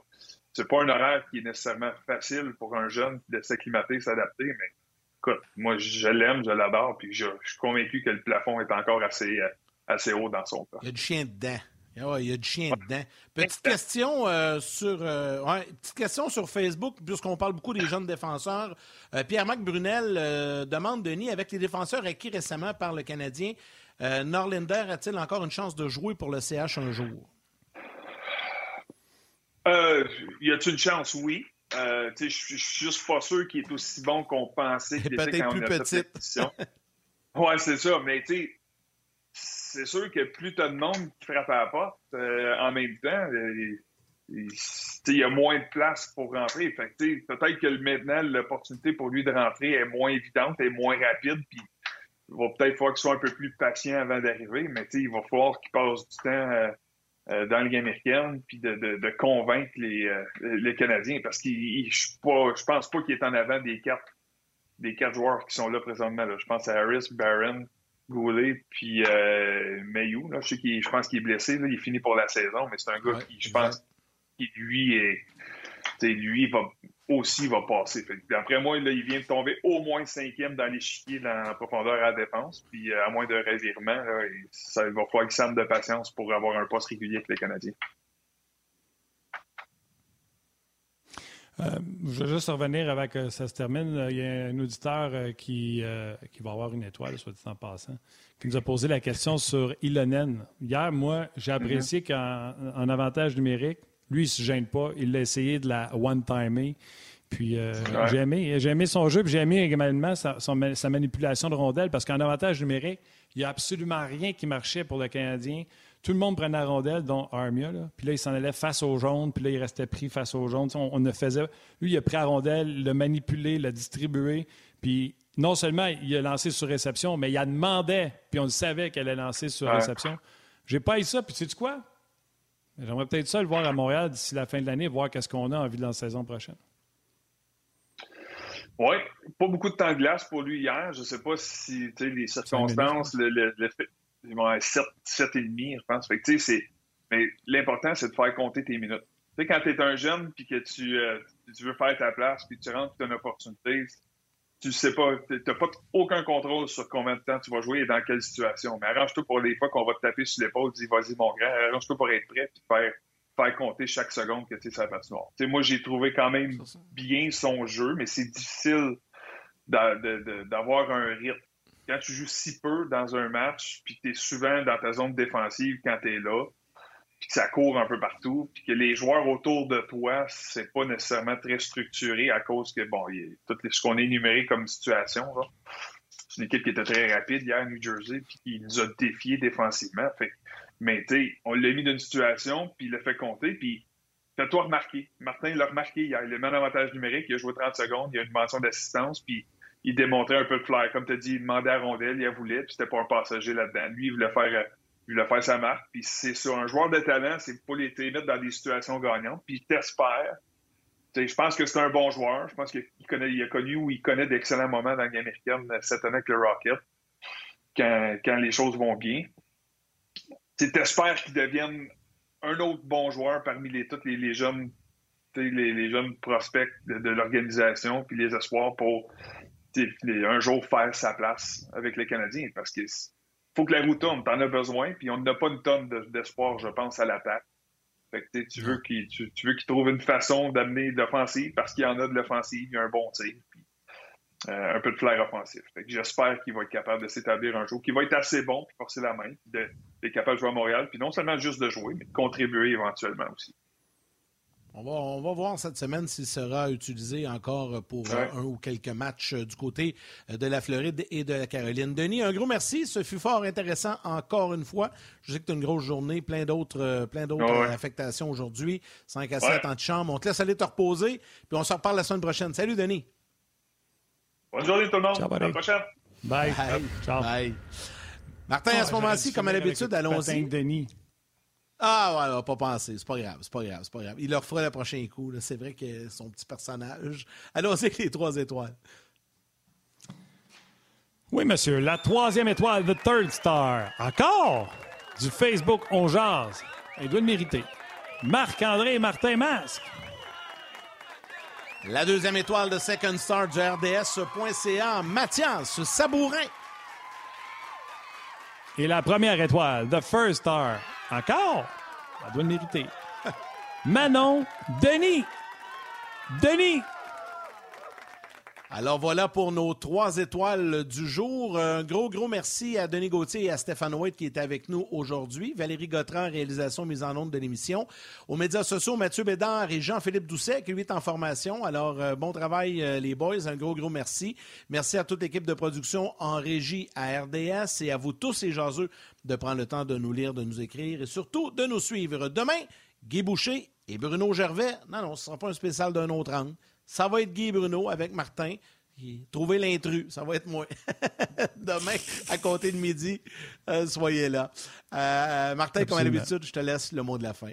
c'est pas un horaire qui est nécessairement facile pour un jeune de s'acclimater, s'adapter, mais écoute, moi je l'aime, je l'adore, puis je, je, suis convaincu que le plafond est encore assez, euh, assez haut dans son cas. Il y a du chien dedans. Ah il y a du chien dedans. Petite question, euh, sur, euh, petite question sur Facebook, puisqu'on parle beaucoup des jeunes défenseurs. Euh, Pierre-Marc Brunel demande, Denis, avec les défenseurs acquis récemment par le Canadien, Norlinder a-t-il encore une chance de jouer pour le CH un jour? y a-t-il une chance? Oui. je suis juste pas sûr qu'il est aussi bon qu'on pensait qu'il était quand plus on a. Oui, c'est ça. Mais tu sais, c'est sûr que plus tu as de monde qui frappe à la porte euh, en même temps, euh, il y a moins de place pour rentrer. peut-être que maintenant, l'opportunité pour lui de rentrer est moins évidente, est moins rapide, puis il va peut-être falloir qu'il soit un peu plus patient avant d'arriver, mais il va falloir qu'il passe du temps euh, dans Ligue américaine, puis de, convaincre les, Canadiens, parce que je pense pas qu'il est en avant des quatre joueurs qui sont là présentement. Je pense à Harris, Barron, Goulet, puis euh, Mayou. Là, je, sais qu'il, je pense qu'il est blessé. Là, il finit pour la saison, mais c'est un gars qui, je pense, qui lui est. Lui va aussi va passer. D'après moi, là, il vient de tomber au moins cinquième dans l'échiquier dans la profondeur à la défense. Puis euh, à moins de revirement, là, ça va falloir qu'il s'arme de patience pour avoir un poste régulier avec les Canadiens. Euh, je veux juste revenir avec que ça se termine. Il y a un auditeur euh, qui, euh, qui va avoir une étoile, soit dit en passant, qui nous a posé la question sur Ilonen. Hier, moi, j'ai apprécié mm-hmm. qu'en avantage numérique, lui, il ne se gêne pas. Il a essayé de la one-timer. Puis j'ai aimé, aimé, son jeu, puis j'ai aimé également sa, sa, manipulation de rondelle, parce qu'en avantage numérique, il n'y a absolument rien qui marchait pour le Canadien. Tout le monde prenait la rondelle, dont Armia. Puis là, il s'en allait face au jaune, puis là, il restait pris face au jaune. On, ne faisait. Lui, il a pris la rondelle, l'a manipulé, l'a distribué. Puis non seulement il a lancé sur réception, mais il a demandé, puis on le savait qu'elle allait lancer sur réception. J'ai pas eu ça, puis tu sais quoi? J'aimerais peut-être ça le voir à Montréal d'ici la fin de l'année, voir qu'est-ce qu'on a en vue de la saison prochaine. Oui, pas beaucoup de temps de glace pour lui hier. Je ne sais pas si les circonstances, le, le, fait, 7, 7,5, je pense. Fait que, c'est... Mais l'important, c'est de faire compter tes minutes. Tu sais, quand tu es un jeune puis que tu, euh, tu veux faire ta place puis tu rentres tu as une opportunité, tu sais pas, tu n'as pas aucun contrôle sur combien de temps tu vas jouer et dans quelle situation. Mais arrange-toi pour les fois qu'on va te taper sur l'épaule, dis vas-y mon grand, arrange-toi pour être prêt puis faire, faire compter chaque seconde que tu es sur la patinoire. Moi, j'ai trouvé quand même bien son jeu, mais c'est difficile d'avoir un rythme quand tu joues si peu dans un match, puis que tu es souvent dans ta zone défensive quand tu es là, puis que ça court un peu partout, puis que les joueurs autour de toi, c'est pas nécessairement très structuré à cause que, bon, il y a tout ce qu'on a énuméré comme situation. C'est une équipe qui était très rapide hier à New Jersey, puis qui nous a défiés défensivement. Mais tu on l'a mis dans une situation, puis il l'a fait compter, puis fais-toi remarquer. Martin l'a remarqué hier. Il a mis un avantage numérique, il a joué 30 secondes, il a une mention d'assistance, puis il démontrait un peu de flair. Comme tu as dit, il demandait à Rondelle, il a voulu, puis c'était pas un passager là-dedans. Lui, il voulait faire, euh, voulait faire sa marque. Puis c'est sur un joueur de talent, c'est pas les mettre dans des situations gagnantes. Puis t'espère. Je pense que c'est un bon joueur. Je pense qu'il connaît, a connu ou il connaît d'excellents moments dans la américaine cette année avec le Rocket, quand, les choses vont bien. T'espères qu'il devienne un autre bon joueur parmi les, tous les, jeunes les, jeunes prospects de, de l'organisation, puis les espoirs pour un jour faire sa place avec les Canadiens parce qu'il faut que la roue tourne, t'en as besoin, puis on n'a pas une tonne d'espoir, je pense, à l'attaque. Fait que tu veux qu'il tu, veux trouve une façon d'amener de l'offensive parce qu'il y en a de l'offensive, il y a un bon tir, puis euh, un peu de flair offensif. Fait que j'espère qu'il va être capable de s'établir un jour, qu'il va être assez bon pour forcer la main, d'être capable de jouer à Montréal, puis non seulement juste de jouer, mais de contribuer éventuellement aussi. On va, on va voir cette semaine s'il sera utilisé encore pour Ouais. un ou quelques matchs euh, du côté euh, de la Floride et de la Caroline. Denis, un gros merci. Ce fut fort intéressant encore une fois. Je sais que tu as une grosse journée, plein d'autres euh, plein d'autres Ouais. euh, affectations aujourd'hui. 5 à 7 Ouais. en chambre. On te laisse aller te reposer, puis on se reparle la semaine prochaine. Salut, Denis. Bonne journée tout le monde. Ciao, à la buddy. prochaine. Bye. Bye. Ciao. Bye. Martin, à ce Ah, moment-ci, j'aurais dû comme à l'habitude, allons-y. de Denis. Ah, ouais, on va pas penser. C'est pas grave, c'est pas grave, c'est pas grave. Il leur fera le prochain coup. là. C'est vrai que son petit personnage. Allons-y avec les trois étoiles. Oui, monsieur. La troisième étoile, The Third Star. Encore? Du Facebook On Jase. Il doit le mériter. Marc-André Martin Masque. La deuxième étoile de Second Star du RDS.ca, Mathias Sabourin. Et la première étoile, The First Star. Encore? Elle doit le mériter. Manon Denis. Denis. Alors voilà pour nos trois étoiles du jour. Un gros, gros merci à Denis Gauthier et à Stéphane White qui étaient avec nous aujourd'hui. Valérie Gautran, réalisation mise en onde de l'émission. Aux médias sociaux, Mathieu Bédard et Jean-Philippe Doucet qui lui est en formation. Alors, euh, bon travail euh, les boys. Un gros, gros merci. Merci à toute l'équipe de production en régie à RDS et à vous tous et jaseux de prendre le temps de nous lire, de nous écrire et surtout de nous suivre. Demain, Guy Boucher et Bruno Gervais. Non, non, ce ne sera pas un spécial d'un autre angle. Ça va être Guy Bruno avec Martin. Et Trouver l'intrus, ça va être moi. Demain, à compter de midi, euh, soyez là. Euh, Martin, comme à l'habitude, je te laisse le mot de la fin.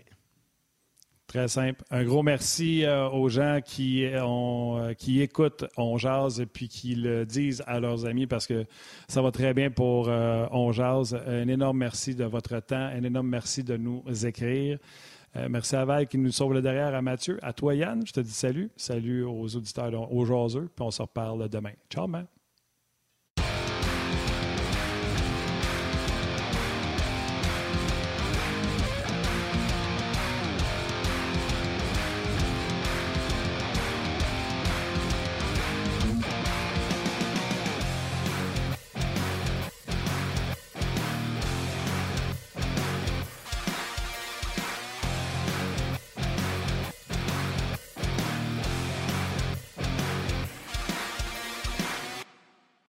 Très simple. Un gros merci euh, aux gens qui, ont, euh, qui écoutent On Jase et puis qui le disent à leurs amis parce que ça va très bien pour euh, On Jase. Un énorme merci de votre temps. Un énorme merci de nous écrire. Euh, merci à Val qui nous sauve le derrière, à Mathieu. À toi, Yann, je te dis salut. Salut aux auditeurs, aux jaseux, puis on se reparle demain. Ciao, man.